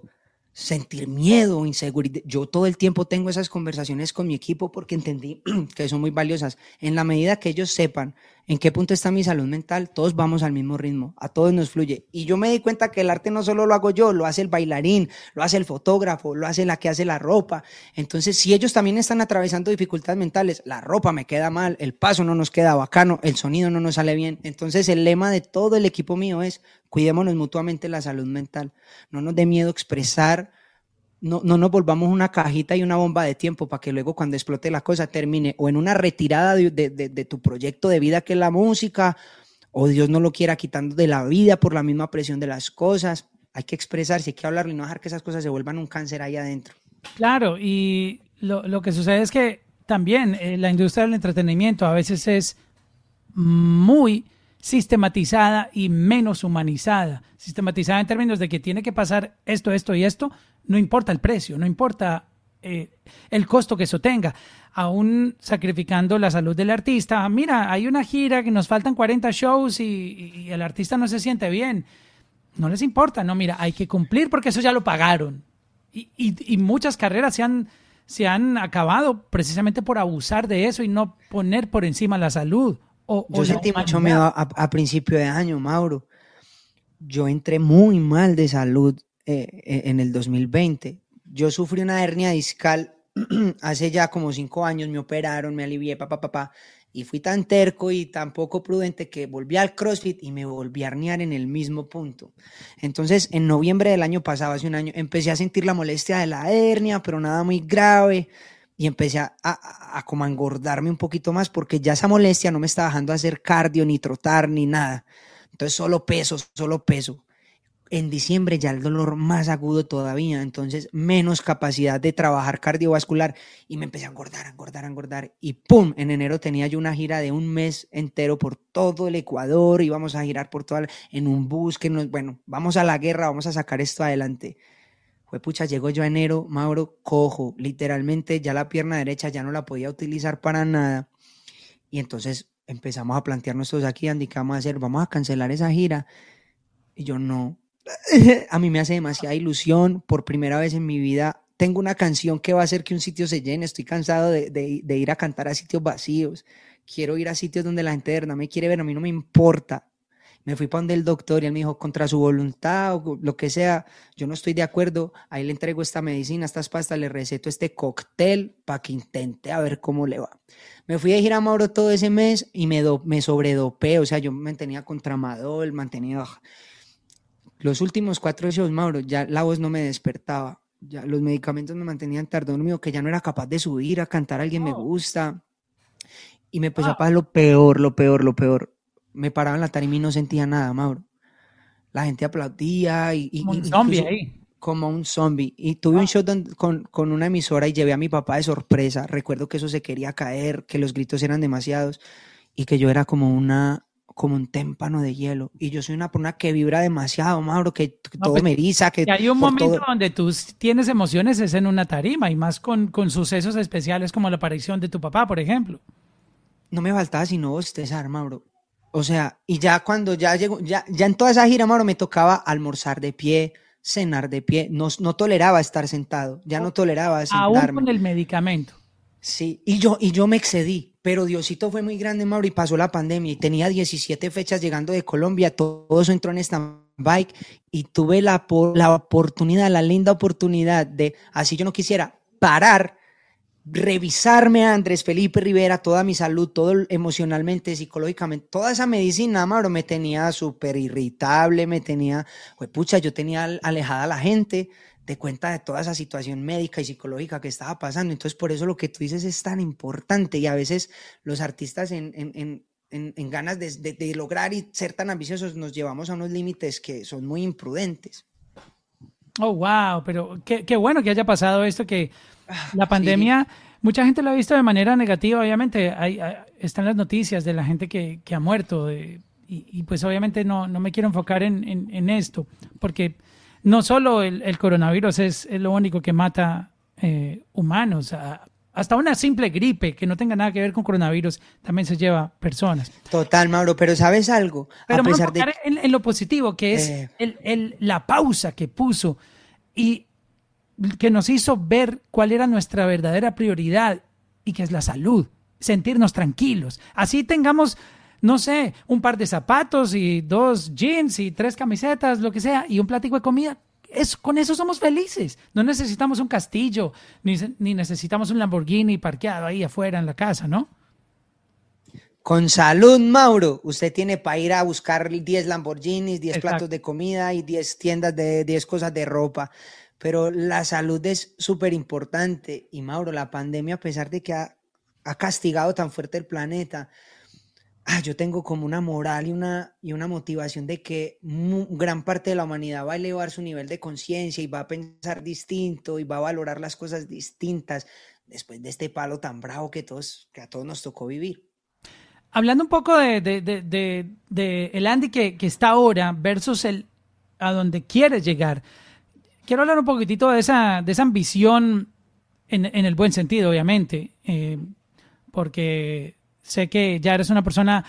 sentir miedo, inseguridad. Yo todo el tiempo tengo esas conversaciones con mi equipo porque entendí *clears throat* que son muy valiosas. En la medida que ellos sepan en qué punto está mi salud mental, todos vamos al mismo ritmo, a todos nos fluye. Y yo me di cuenta que el arte no solo lo hago yo, lo hace el bailarín, lo hace el fotógrafo, lo hace la que hace la ropa. Entonces, si ellos también están atravesando dificultades mentales, la ropa me queda mal, el paso no nos queda bacano, el sonido no nos sale bien. Entonces, el lema de todo el equipo mío es, cuidémonos mutuamente la salud mental. No nos dé miedo expresar no, no nos volvamos una cajita y una bomba de tiempo para que luego cuando explote la cosa termine o en una retirada de, tu proyecto de vida que es la música, o Dios no lo quiera quitando de la vida por la misma presión de las cosas. Hay que expresarse, hay que hablarlo y no dejar que esas cosas se vuelvan un cáncer ahí adentro. Claro, y lo, lo que sucede es que también eh, la industria del entretenimiento a veces es muy sistematizada y menos humanizada. Sistematizada en términos de que tiene que pasar esto, esto y esto, no importa el precio, no importa eh, el costo que eso tenga, aún sacrificando la salud del artista. Mira, hay una gira que nos faltan 40 shows y, el artista no se siente bien. No les importa, no, mira, hay que cumplir porque eso ya lo pagaron. Y, muchas carreras se han, se han acabado precisamente por abusar de eso y no poner por encima la salud. O, Yo sentí mucho miedo a, principio de año, Mauro. Yo entré muy mal de salud eh, e, en el 2020. Yo sufrí una hernia discal *clears throat* hace ya como cinco años, me operaron, me alivié, papá, papá, y fui tan terco y tan poco prudente que volví al CrossFit y me volví a herniar en el mismo punto. Entonces, en noviembre del año pasado, hace un año, empecé a sentir la molestia de la hernia, pero nada muy grave, y empecé a, a, como engordarme un poquito más porque ya esa molestia no me estaba dejando hacer cardio, ni trotar, ni nada. Entonces, solo peso, solo peso en diciembre ya el dolor más agudo todavía, entonces menos capacidad de trabajar cardiovascular y me empecé a engordar, a engordar, a engordar y ¡pum! En enero tenía yo una gira de un mes entero por todo el Ecuador, íbamos a girar por toda, en un bus que nos, bueno, vamos a la guerra, vamos a sacar esto adelante. Fue pucha, llegó yo a enero, Mauro, cojo, literalmente ya la pierna derecha ya no la podía utilizar para nada y entonces empezamos a plantearnos todos aquí, Andy, ¿qué vamos a hacer? Vamos a cancelar esa gira. Y yo no, *laughs* a mí me hace demasiada ilusión. Por primera vez en mi vida tengo una canción que va a hacer que un sitio se llene. Estoy cansado de, ir a cantar a sitios vacíos. Quiero ir a sitios donde la gente de verdad me quiere ver. A mí no me importa. Me fui para donde el doctor y él me dijo, contra su voluntad o lo que sea, yo no estoy de acuerdo. Ahí le entrego esta medicina, estas pastas, le receto este cóctel para que intente a ver cómo le va. Me fui a ir a Mauro todo ese mes y me, do, me sobredopé. O sea, yo me mantenía contra Madol, mantenía los últimos cuatro shows, Mauro, ya la voz no me despertaba. Ya los medicamentos me mantenían tarde dormido, que ya no era capaz de subir a cantar a alguien me gusta. Y me empezó a pasar lo peor, lo peor, lo peor. Me paraba en la tarima y no sentía nada, Mauro. La gente aplaudía y... como un zombie ahí. Como un zombie. Y tuve un show con, con una emisora y llevé a mi papá de sorpresa. Recuerdo que eso se quería caer, que los gritos eran demasiados y que yo era como una como un témpano de hielo. Y yo soy una persona que vibra demasiado, Mauro, que, todo pues, me eriza. Que, hay un momento donde tú tienes emociones, es en una tarima, y más con, con, sucesos especiales como la aparición de tu papá, por ejemplo. No me faltaba sino bostezar, Mauro. O sea, y ya cuando ya llegó, ya, ya en toda esa gira, Mauro, me tocaba almorzar de pie, cenar de pie, no, no toleraba estar sentado, ya no toleraba sentarme. Aún con el medicamento. Sí, y yo, y yo me excedí, pero Diosito fue muy grande, Mauro, y pasó la pandemia y tenía 17 fechas llegando de Colombia, todo eso entró en esta bike y tuve la, la oportunidad, la linda oportunidad de, así yo no quisiera, parar revisarme a Andrés Felipe Rivera, toda mi salud, todo emocionalmente, psicológicamente, toda esa medicina, Mauro, me tenía súper irritable, me tenía, pues pucha, yo tenía alejada a la gente de cuenta de toda esa situación médica y psicológica que estaba pasando. Entonces, por eso lo que tú dices es tan importante y a veces los artistas en, en, en, en ganas de, de, lograr y ser tan ambiciosos nos llevamos a unos límites que son muy imprudentes. Oh, wow, pero qué, qué bueno que haya pasado esto, que la pandemia, mucha gente lo ha visto de manera negativa, obviamente. Hay, están las noticias de la gente que, ha muerto. y, pues obviamente no, no me quiero enfocar en, esto, porque no solo el, coronavirus es, lo único que mata eh, humanos. hasta una simple gripe que no tenga nada que ver con coronavirus también se lleva personas. Total, Mauro, pero ¿sabes algo? Pero a pesar de... en, lo positivo, que es eh. el, la pausa que puso y que nos hizo ver cuál era nuestra verdadera prioridad y que es la salud, sentirnos tranquilos. Así tengamos, no sé, un par de zapatos y dos jeans y tres camisetas, lo que sea, y un platico de comida. Es, con eso somos felices. No necesitamos un castillo, ni, ni necesitamos un Lamborghini parqueado ahí afuera en la casa, ¿no? Con salud, Mauro, usted tiene para ir a buscar 10 Lamborghinis, 10 platos de comida y 10 tiendas de 10 cosas de ropa pero la salud es súper importante. Y Mauro, la pandemia, a pesar de que ha, castigado tan fuerte el planeta, ah, yo tengo como una moral y una, y una motivación de que gran parte de la humanidad va a elevar su nivel de conciencia y va a pensar distinto y va a valorar las cosas distintas después de este palo tan bravo que, todos, que a todos nos tocó vivir. Hablando un poco de, de, el Andy que, que, está ahora versus el a donde quieres llegar quiero hablar un poquitito de esa, de esa ambición en, el buen sentido, obviamente, eh, porque sé que ya eres una persona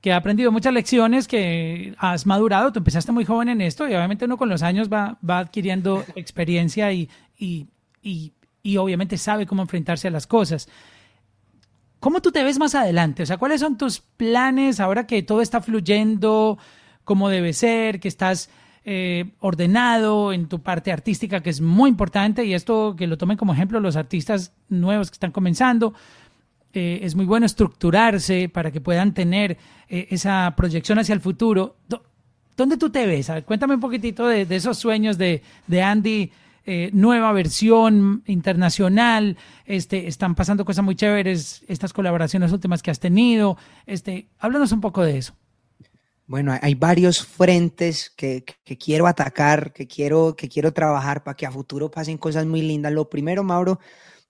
que ha aprendido muchas lecciones, que has madurado, tú empezaste muy joven en esto y obviamente uno con los años va, va adquiriendo *laughs* experiencia y, y, y, obviamente sabe cómo enfrentarse a las cosas. ¿Cómo tú te ves más adelante? O sea, ¿cuáles son tus planes ahora que todo está fluyendo como debe ser, que estás eh, ordenado en tu parte artística, que es muy importante, y esto que lo tomen como ejemplo los artistas nuevos que están comenzando. Eh, es muy bueno estructurarse para que puedan tener eh, esa proyección hacia el futuro. ¿Dónde tú te ves? cuéntame un poquitito de, esos sueños de, de Andy. nueva versión internacional, este, están pasando cosas muy chéveres, estas colaboraciones últimas que has tenido, este, háblanos un poco de eso. Bueno, hay varios frentes que, quiero atacar, que quiero, que quiero trabajar para que a futuro pasen cosas muy lindas. Lo primero, Mauro,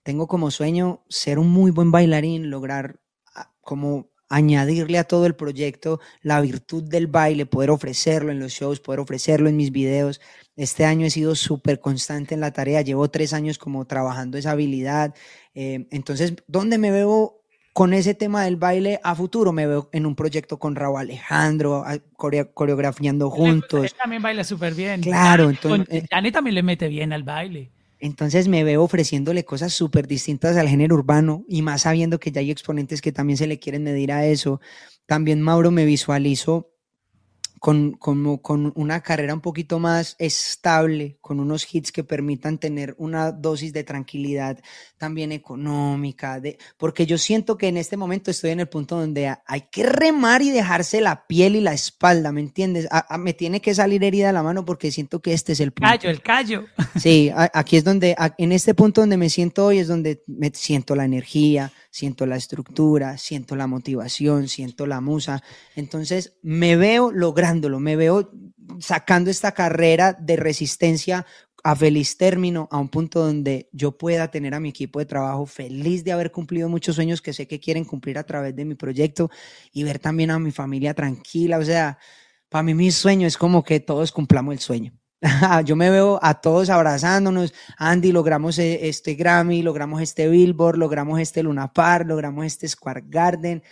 tengo como sueño ser un muy buen bailarín, lograr ah, como añadirle a todo el proyecto la virtud del baile, poder ofrecerlo en los shows, poder ofrecerlo en mis videos. Este año he sido súper constante en la tarea, llevo tres años como trabajando esa habilidad. Eh, entonces, ¿dónde me veo con ese tema del baile a futuro me veo en un proyecto con Raúl Alejandro, coreografiando juntos. Él también baila súper bien. Claro, entonces. Dani también le mete bien al baile. Entonces me veo ofreciéndole cosas súper distintas al género urbano y más sabiendo que ya hay exponentes que también se le quieren medir a eso. También Mauro me visualizo con, con, una carrera un poquito más estable, con unos hits que permitan tener una dosis de tranquilidad también económica, de, porque yo siento que en este momento estoy en el punto donde hay que remar y dejarse la piel y la espalda, ¿me entiendes? me tiene que salir herida la mano porque siento que este es el punto. Callo, el callo. Sí, aquí es donde, en este punto donde me siento hoy es donde me siento la energía, siento la estructura, siento la motivación, siento la musa. Entonces me veo lográndolo, me veo sacando esta carrera de resistencia a feliz término, a un punto donde yo pueda tener a mi equipo de trabajo feliz de haber cumplido muchos sueños que sé que quieren cumplir a través de mi proyecto y ver también a mi familia tranquila. O sea, para mí mi sueño es como que todos cumplamos el sueño. *laughs* Yo me veo a todos abrazándonos. Andy, logramos e, este Grammy, logramos este Billboard, logramos este Luna Park, logramos este Square Garden.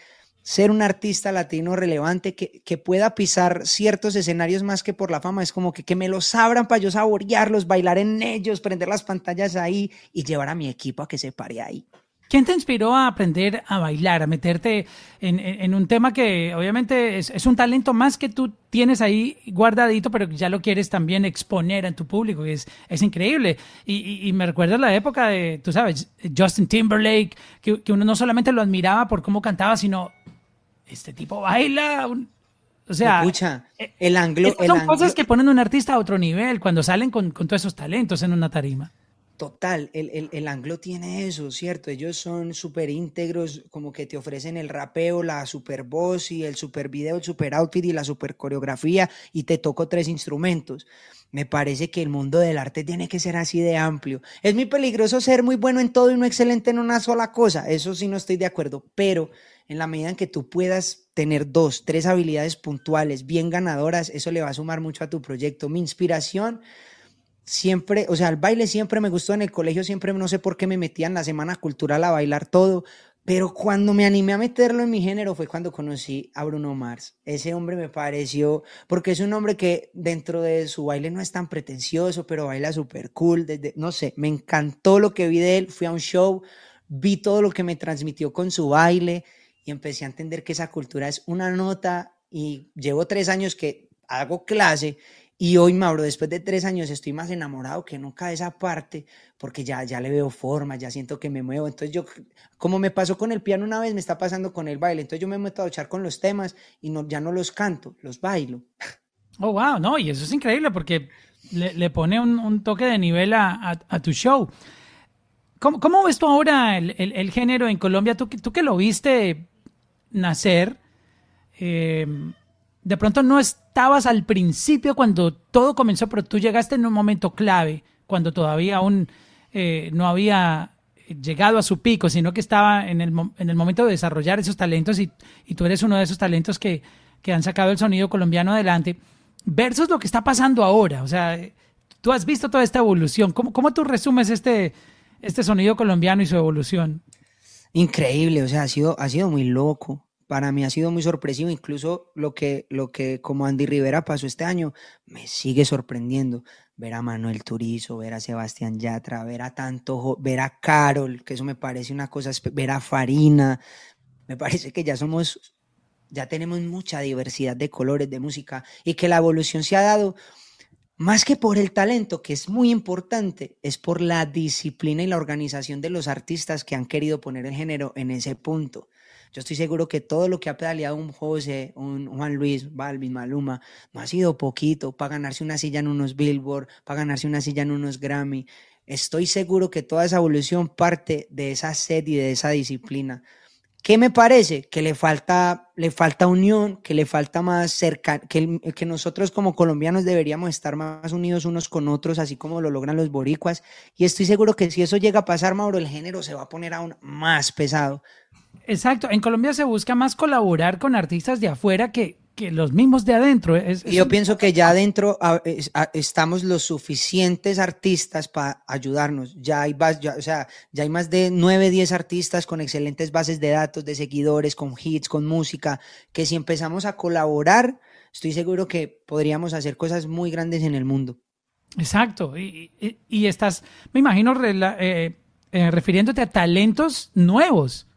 ser un artista latino relevante que, que, pueda pisar ciertos escenarios más que por la fama. Es como que, que me los abran para yo saborearlos, bailar en ellos, prender las pantallas ahí y llevar a mi equipo a que se pare ahí. ¿Quién te inspiró a aprender a bailar, a meterte en, un tema que obviamente es, un talento más que tú tienes ahí guardadito, pero que ya lo quieres también exponer en tu público? Es, es increíble. Y, me recuerda la época de, tú sabes, Justin Timberlake, que, uno no solamente lo admiraba por cómo cantaba, sino, este tipo baila. o sea, Escucha, eh, el anglo. son cosas que ponen a un artista a otro nivel cuando salen con, con todos esos talentos en una tarima. Total, el, el, anglo tiene eso, ¿cierto? Ellos son súper íntegros, como que te ofrecen el rapeo, la super voz y el super video, el super outfit y la super coreografía y te toco tres instrumentos. Me parece que el mundo del arte tiene que ser así de amplio. Es muy peligroso ser muy bueno en todo y no excelente en una sola cosa, eso sí no estoy de acuerdo, pero en la medida en que tú puedas tener dos, tres habilidades puntuales, bien ganadoras, eso le va a sumar mucho a tu proyecto. Mi inspiración siempre, o sea, el baile siempre me gustó en el colegio, siempre no sé por qué me metía en la semana cultural a bailar todo, pero cuando me animé a meterlo en mi género fue cuando conocí a Bruno Mars. Ese hombre me pareció, porque es un hombre que dentro de su baile no es tan pretencioso, pero baila súper cool, desde, no sé, me encantó lo que vi de él, fui a un show, vi todo lo que me transmitió con su baile y empecé a entender que esa cultura es una nota y llevo tres años que hago clase y hoy, Mauro, después de tres años, estoy más enamorado que nunca de esa parte, porque ya, ya le veo forma, ya siento que me muevo. Entonces yo, como me pasó con el piano una vez, me está pasando con el baile. Entonces yo me meto a echar con los temas y no, ya no los canto, los bailo. Oh, wow, no, y eso es increíble porque le, pone un, toque de nivel a, tu show. ¿Cómo, ¿Cómo, ves tú ahora el, el, género en Colombia? Tú, tú que lo viste nacer, eh, de pronto no estabas al principio cuando todo comenzó, pero tú llegaste en un momento clave, cuando todavía aún eh, no había llegado a su pico, sino que estaba en el, en el momento de desarrollar esos talentos y, tú eres uno de esos talentos que, han sacado el sonido colombiano adelante, versus lo que está pasando ahora. O sea, tú has visto toda esta evolución. ¿Cómo, cómo tú resumes este, este sonido colombiano y su evolución? Increíble, o sea, ha sido, ha sido muy loco para mí ha sido muy sorpresivo, incluso lo que, lo que como Andy Rivera pasó este año, me sigue sorprendiendo. Ver a Manuel Turizo, ver a Sebastián Yatra, ver a tanto, ver a Carol, que eso me parece una cosa, ver a Farina, me parece que ya somos, ya tenemos mucha diversidad de colores de música y que la evolución se ha dado más que por el talento, que es muy importante, es por la disciplina y la organización de los artistas que han querido poner el género en ese punto. Yo estoy seguro que todo lo que ha pedaleado un José, un Juan Luis, Balvin, Maluma, no ha sido poquito para ganarse una silla en unos Billboard, para ganarse una silla en unos Grammy. Estoy seguro que toda esa evolución parte de esa sed y de esa disciplina. ¿Qué me parece? Que le falta, le falta unión, que le falta más cerca, que, que nosotros como colombianos deberíamos estar más unidos unos con otros, así como lo logran los boricuas. Y estoy seguro que si eso llega a pasar, Mauro, el género se va a poner aún más pesado. Exacto, en Colombia se busca más colaborar con artistas de afuera que, que los mismos de adentro. Yo pienso que ya adentro estamos los suficientes artistas para ayudarnos. Ya hay, o sea, ya hay más de 9, 10 artistas con excelentes bases de datos, de seguidores, con hits, con música, que si empezamos a colaborar, estoy seguro que podríamos hacer cosas muy grandes en el mundo. Exacto, y, estás, me imagino, eh, eh, refiriéndote a talentos nuevos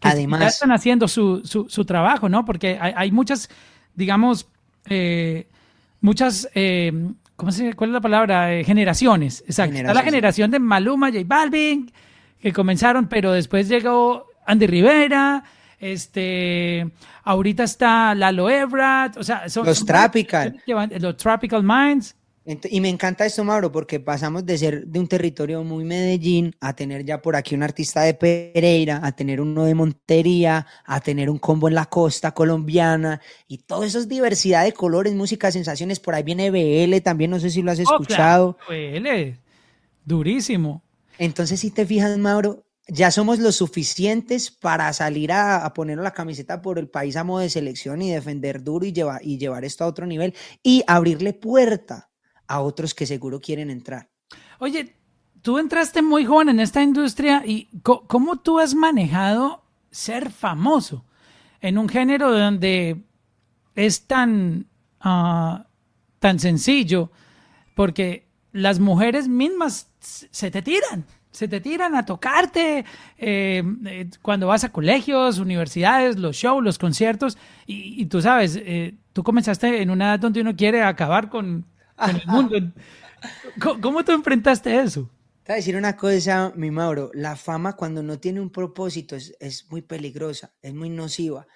Además, están haciendo su, su, trabajo, ¿no? Porque hay, muchas, digamos, eh, muchas, eh, ¿cómo se, ¿cuál es la palabra? Eh, generaciones, exacto. Está la generación de Maluma, J Balvin, que comenzaron, pero después llegó Andy Rivera, este, ahorita está Lalo Evrat, o sea, son los Tropical, los Tropical Minds. Y me encanta esto, Mauro, porque pasamos de ser de un territorio muy Medellín a tener ya por aquí un artista de Pereira, a tener uno de Montería, a tener un combo en la costa colombiana y todo eso es diversidad de colores, música, sensaciones. Por ahí viene BL también, no sé si lo has escuchado. BL, durísimo. Entonces, si te fijas, Mauro, ya somos lo suficientes para salir a, a poner la camiseta por el país amo de selección y defender duro y llevar, y llevar esto a otro nivel y abrirle puerta a otros que seguro quieren entrar. Oye, tú entraste muy joven en esta industria y ¿cómo tú has manejado ser famoso? en un género donde es tan, ah, tan sencillo, porque las mujeres mismas se te tiran, se te tiran a tocarte eh, eh, cuando vas a colegios, universidades, los shows, los conciertos, y, tú sabes, eh, tú comenzaste en una edad donde uno quiere acabar con, el mundo. ¿Cómo, tú enfrentaste eso? Te voy a decir una cosa, mi Mauro, la fama cuando no tiene un propósito es, es muy peligrosa, es muy nociva.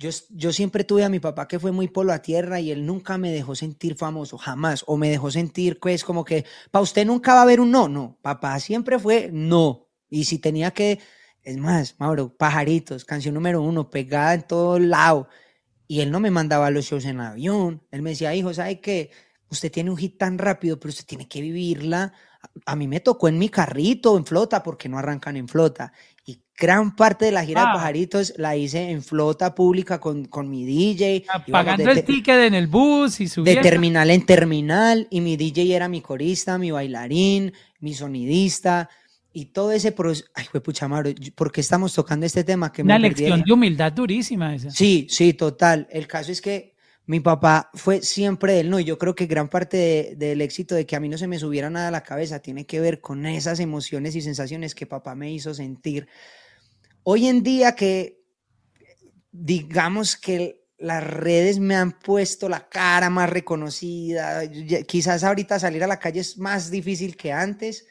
Yo, siempre tuve a mi papá que fue muy polo a tierra y él nunca me dejó sentir famoso, jamás. O me dejó sentir, pues, como que, para usted nunca va a haber un no. No, papá siempre fue no. Y si tenía que, es más, Mauro, pajaritos, canción número uno, pegada en todo lado. Y él no me mandaba a los shows en avión. Él me decía, hijo, ¿sabe qué? Usted tiene un hit tan rápido, pero usted tiene que vivirla. A mí me tocó en mi carrito, en flota, porque no arrancan en flota. Y gran parte de la gira de ah. pajaritos la hice en flota pública con, con mi DJ. Ah, pagando el ticket en el bus y subiendo. De terminal en terminal. Y mi DJ era mi corista, mi bailarín, mi sonidista. Y todo ese proceso. Ay, fue pucha, Mauro, ¿por qué estamos tocando este tema? Que Una lección de humildad durísima esa. Sí, sí, total. El caso es que mi papá fue siempre él, ¿no? Y yo creo que gran parte del éxito de que a mí no se me subiera nada a la cabeza tiene que ver con esas emociones y sensaciones que papá me hizo sentir. Hoy en día que digamos que las redes me han puesto la cara más reconocida, quizás ahorita salir a la calle es más difícil que antes,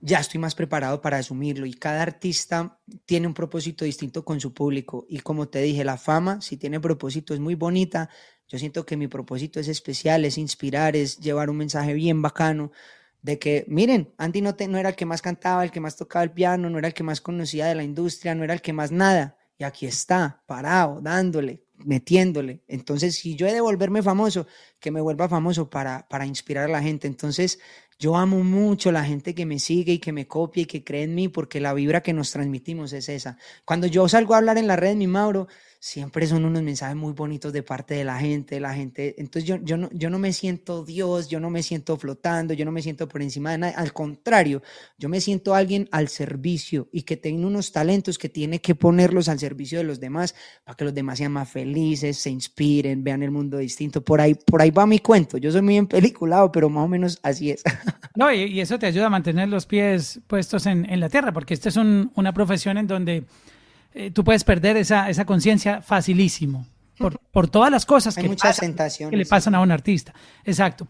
ya estoy más preparado para asumirlo y cada artista tiene un propósito distinto con su público y como te dije, la fama, si tiene propósito, es muy bonita. Yo siento que mi propósito es especial, es inspirar, es llevar un mensaje bien bacano de que, miren, Andy no, no era el que más cantaba, el que más tocaba el piano, no era el que más conocía de la industria, no era el que más nada. Y aquí está, parado, dándole, metiéndole. Entonces, si yo he de volverme famoso, que me vuelva famoso para, para inspirar a la gente. Entonces, yo amo mucho la gente que me sigue y que me copia y que cree en mí porque la vibra que nos transmitimos es esa. Cuando yo salgo a hablar en la red, mi Mauro, siempre son unos mensajes muy bonitos de parte de la gente, la gente, entonces yo, yo, no, yo no me siento Dios, yo no me siento flotando, yo no me siento por encima de nada, al contrario, yo me siento alguien al servicio y que tiene unos talentos que tiene que ponerlos al servicio de los demás para que los demás sean más felices, se inspiren, vean el mundo distinto, por ahí, por ahí va mi cuento, yo soy muy empeliculado, pero más o menos así es. *laughs* No, y, eso te ayuda a mantener los pies puestos en, en la tierra, porque esta es un, una profesión en donde eh, tú puedes perder esa, esa conciencia facilísimo por, por, todas las cosas que, que le pasan a un artista. Exacto.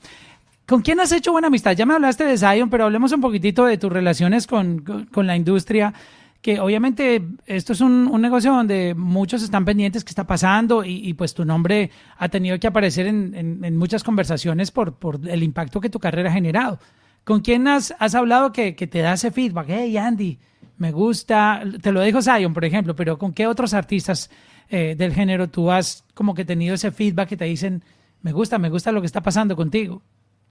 ¿Con quién has hecho buena amistad? Ya me hablaste de Zion, pero hablemos un poquitito de tus relaciones con, con, la industria, que obviamente esto es un, un, negocio donde muchos están pendientes qué está pasando y, y, pues tu nombre ha tenido que aparecer en, en, en, muchas conversaciones por, por el impacto que tu carrera ha generado. ¿Con quién has, has hablado que, que te da ese feedback? Hey, Andy, me gusta, te lo dijo Zion, por ejemplo, pero ¿con qué otros artistas eh, del género tú has como que tenido ese feedback que te dicen, me gusta, me gusta lo que está pasando contigo?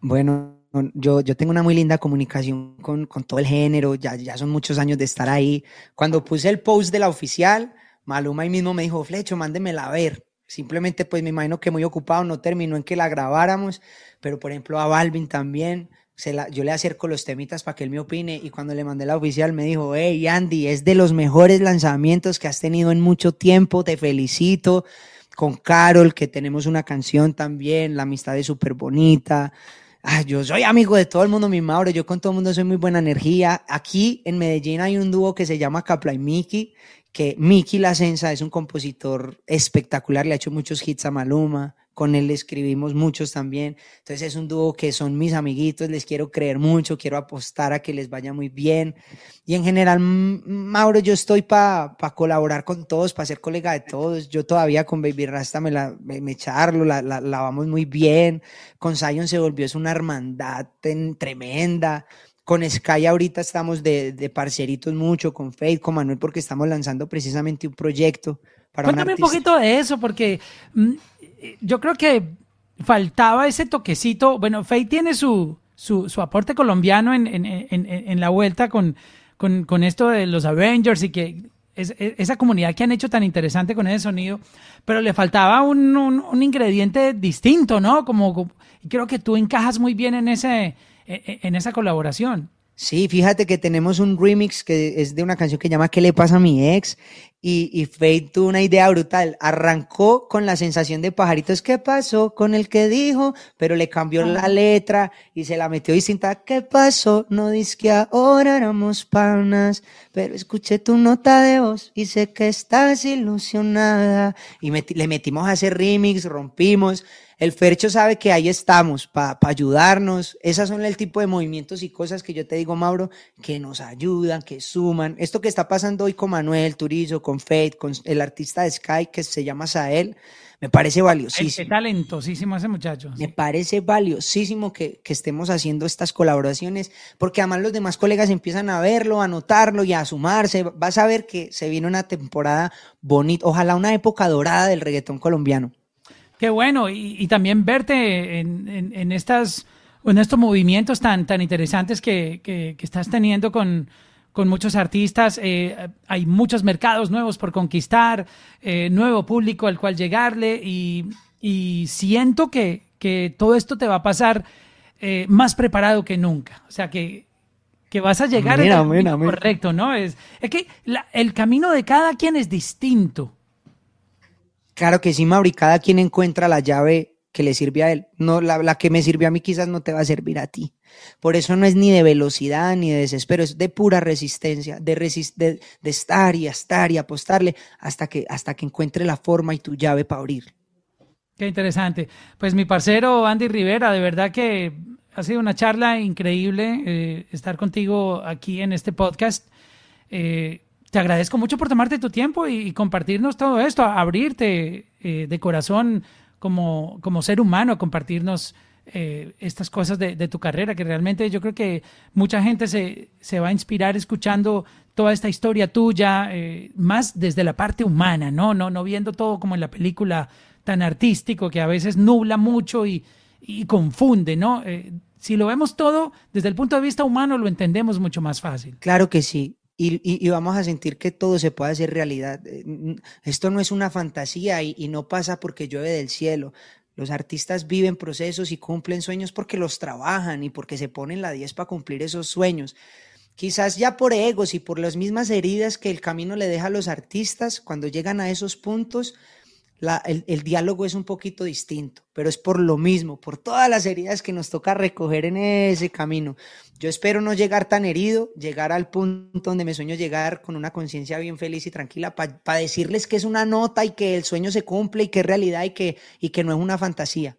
Bueno, yo, yo tengo una muy linda comunicación con, con todo el género, ya, ya son muchos años de estar ahí. Cuando puse el post de la oficial, Maluma ahí mismo me dijo, Flecho, mándemela a ver. Simplemente, pues me imagino que muy ocupado, no terminó en que la grabáramos, pero por ejemplo a Balvin también yo le acerco los temitas para que él me opine y cuando le mandé la oficial me dijo, hey Andy, es de los mejores lanzamientos que has tenido en mucho tiempo, te felicito. Con Carol, que tenemos una canción también, la amistad es súper bonita. Ah, yo soy amigo de todo el mundo, mi Mauro, yo con todo el mundo soy muy buena energía. Aquí en Medellín hay un dúo que se llama Capla y Miki, que Miki La Sensa es un compositor espectacular, le ha hecho muchos hits a Maluma, con él escribimos muchos también. Entonces es un dúo que son mis amiguitos, les quiero creer mucho, quiero apostar a que les vaya muy bien. Y en general, Mauro, yo estoy para colaborar con todos, para ser colega de todos. Yo todavía con Baby Rasta me, la, me, charlo, la, la, vamos muy bien. Con Zion se volvió es una hermandad tremenda. Con Sky ahorita estamos de, de parceritos mucho, con Faith, con Manuel, porque estamos lanzando precisamente un proyecto para Cuéntame un, un poquito de eso, porque mm, yo creo que faltaba ese toquecito. Bueno, Faye tiene su, su, su aporte colombiano en, en, en, en la vuelta con, con, con, esto de los Avengers y que es, esa comunidad que han hecho tan interesante con ese sonido, pero le faltaba un, un, un ingrediente distinto, ¿no? Como, creo que tú encajas muy bien en, ese, e, e, en esa colaboración. Sí, fíjate que tenemos un remix que es de una canción que llama ¿Qué le pasa a mi ex? Y, y Fate tuvo una idea brutal. Arrancó con la sensación de pajaritos. ¿Qué pasó con el que dijo? Pero le cambió la letra y se la metió distinta. ¿Qué pasó? No dice que ahora éramos panas, pero escuché tu nota de voz y sé que estás ilusionada. Y le metimos a hacer remix, rompimos. El Fercho sabe que ahí estamos para ayudarnos. Esas son el tipo de movimientos y cosas que yo te digo, Mauro, que nos ayudan, que suman. Esto que está pasando hoy con Manuel Turizo, con Fate, con el artista de Sky que se llama Sael, me parece valiosísimo. Qué talentosísimo ese muchacho. Me parece valiosísimo que, que, estemos haciendo estas colaboraciones, porque además los demás colegas empiezan a verlo, a notarlo y a sumarse. Vas a ver que se viene una temporada bonita, ojalá una época dorada del reggaetón colombiano. Qué bueno, y, también verte en, estas, en estos movimientos tan, tan interesantes que, estás teniendo con, muchos artistas. Eh, hay muchos mercados nuevos por conquistar, eh, nuevo público al cual llegarle y, siento que, todo esto te va a pasar eh, más preparado que nunca. O sea, que, vas a llegar mira, correcto, ¿no? Es, es que el camino de cada quien es distinto. Claro que sí, Mauri, cada quien encuentra la llave que le sirve a él. No, la, que me sirve a mí quizás no te va a servir a ti. Por eso no es ni de velocidad ni de desespero, es de pura resistencia, de, de, estar y estar y apostarle hasta que, hasta que encuentre la forma y tu llave para abrir. Qué interesante. Pues mi parcero Andy Rivera, de verdad que ha sido una charla increíble eh, estar contigo aquí en este podcast. Eh, te agradezco mucho por tomarte tu tiempo y, compartirnos todo esto, abrirte eh, de corazón como, como ser humano, compartirnos eh, estas cosas de, tu carrera, que realmente yo creo que mucha gente se, se va a inspirar escuchando toda esta historia tuya, eh, más desde la parte humana, ¿no? ¿no? No viendo todo como en la película tan artístico que a veces nubla mucho y, y confunde, ¿no? si lo vemos todo desde el punto de vista humano, lo entendemos mucho más fácil. Claro que sí y, vamos a sentir que todo se puede hacer realidad. Eh, esto no es una fantasía y, no pasa porque llueve del cielo. Los artistas viven procesos y cumplen sueños porque los trabajan y porque se ponen la 10 para cumplir esos sueños. Quizás ya por egos y por las mismas heridas que el camino le deja a los artistas, cuando llegan a esos puntos, el, diálogo es un poquito distinto, pero es por lo mismo, por todas las heridas que nos toca recoger en ese camino. Yo espero no llegar tan herido, llegar al punto donde me sueño llegar con una conciencia bien feliz y tranquila para decirles que es una nota y que el sueño se cumple y que es realidad y que, y que no es una fantasía.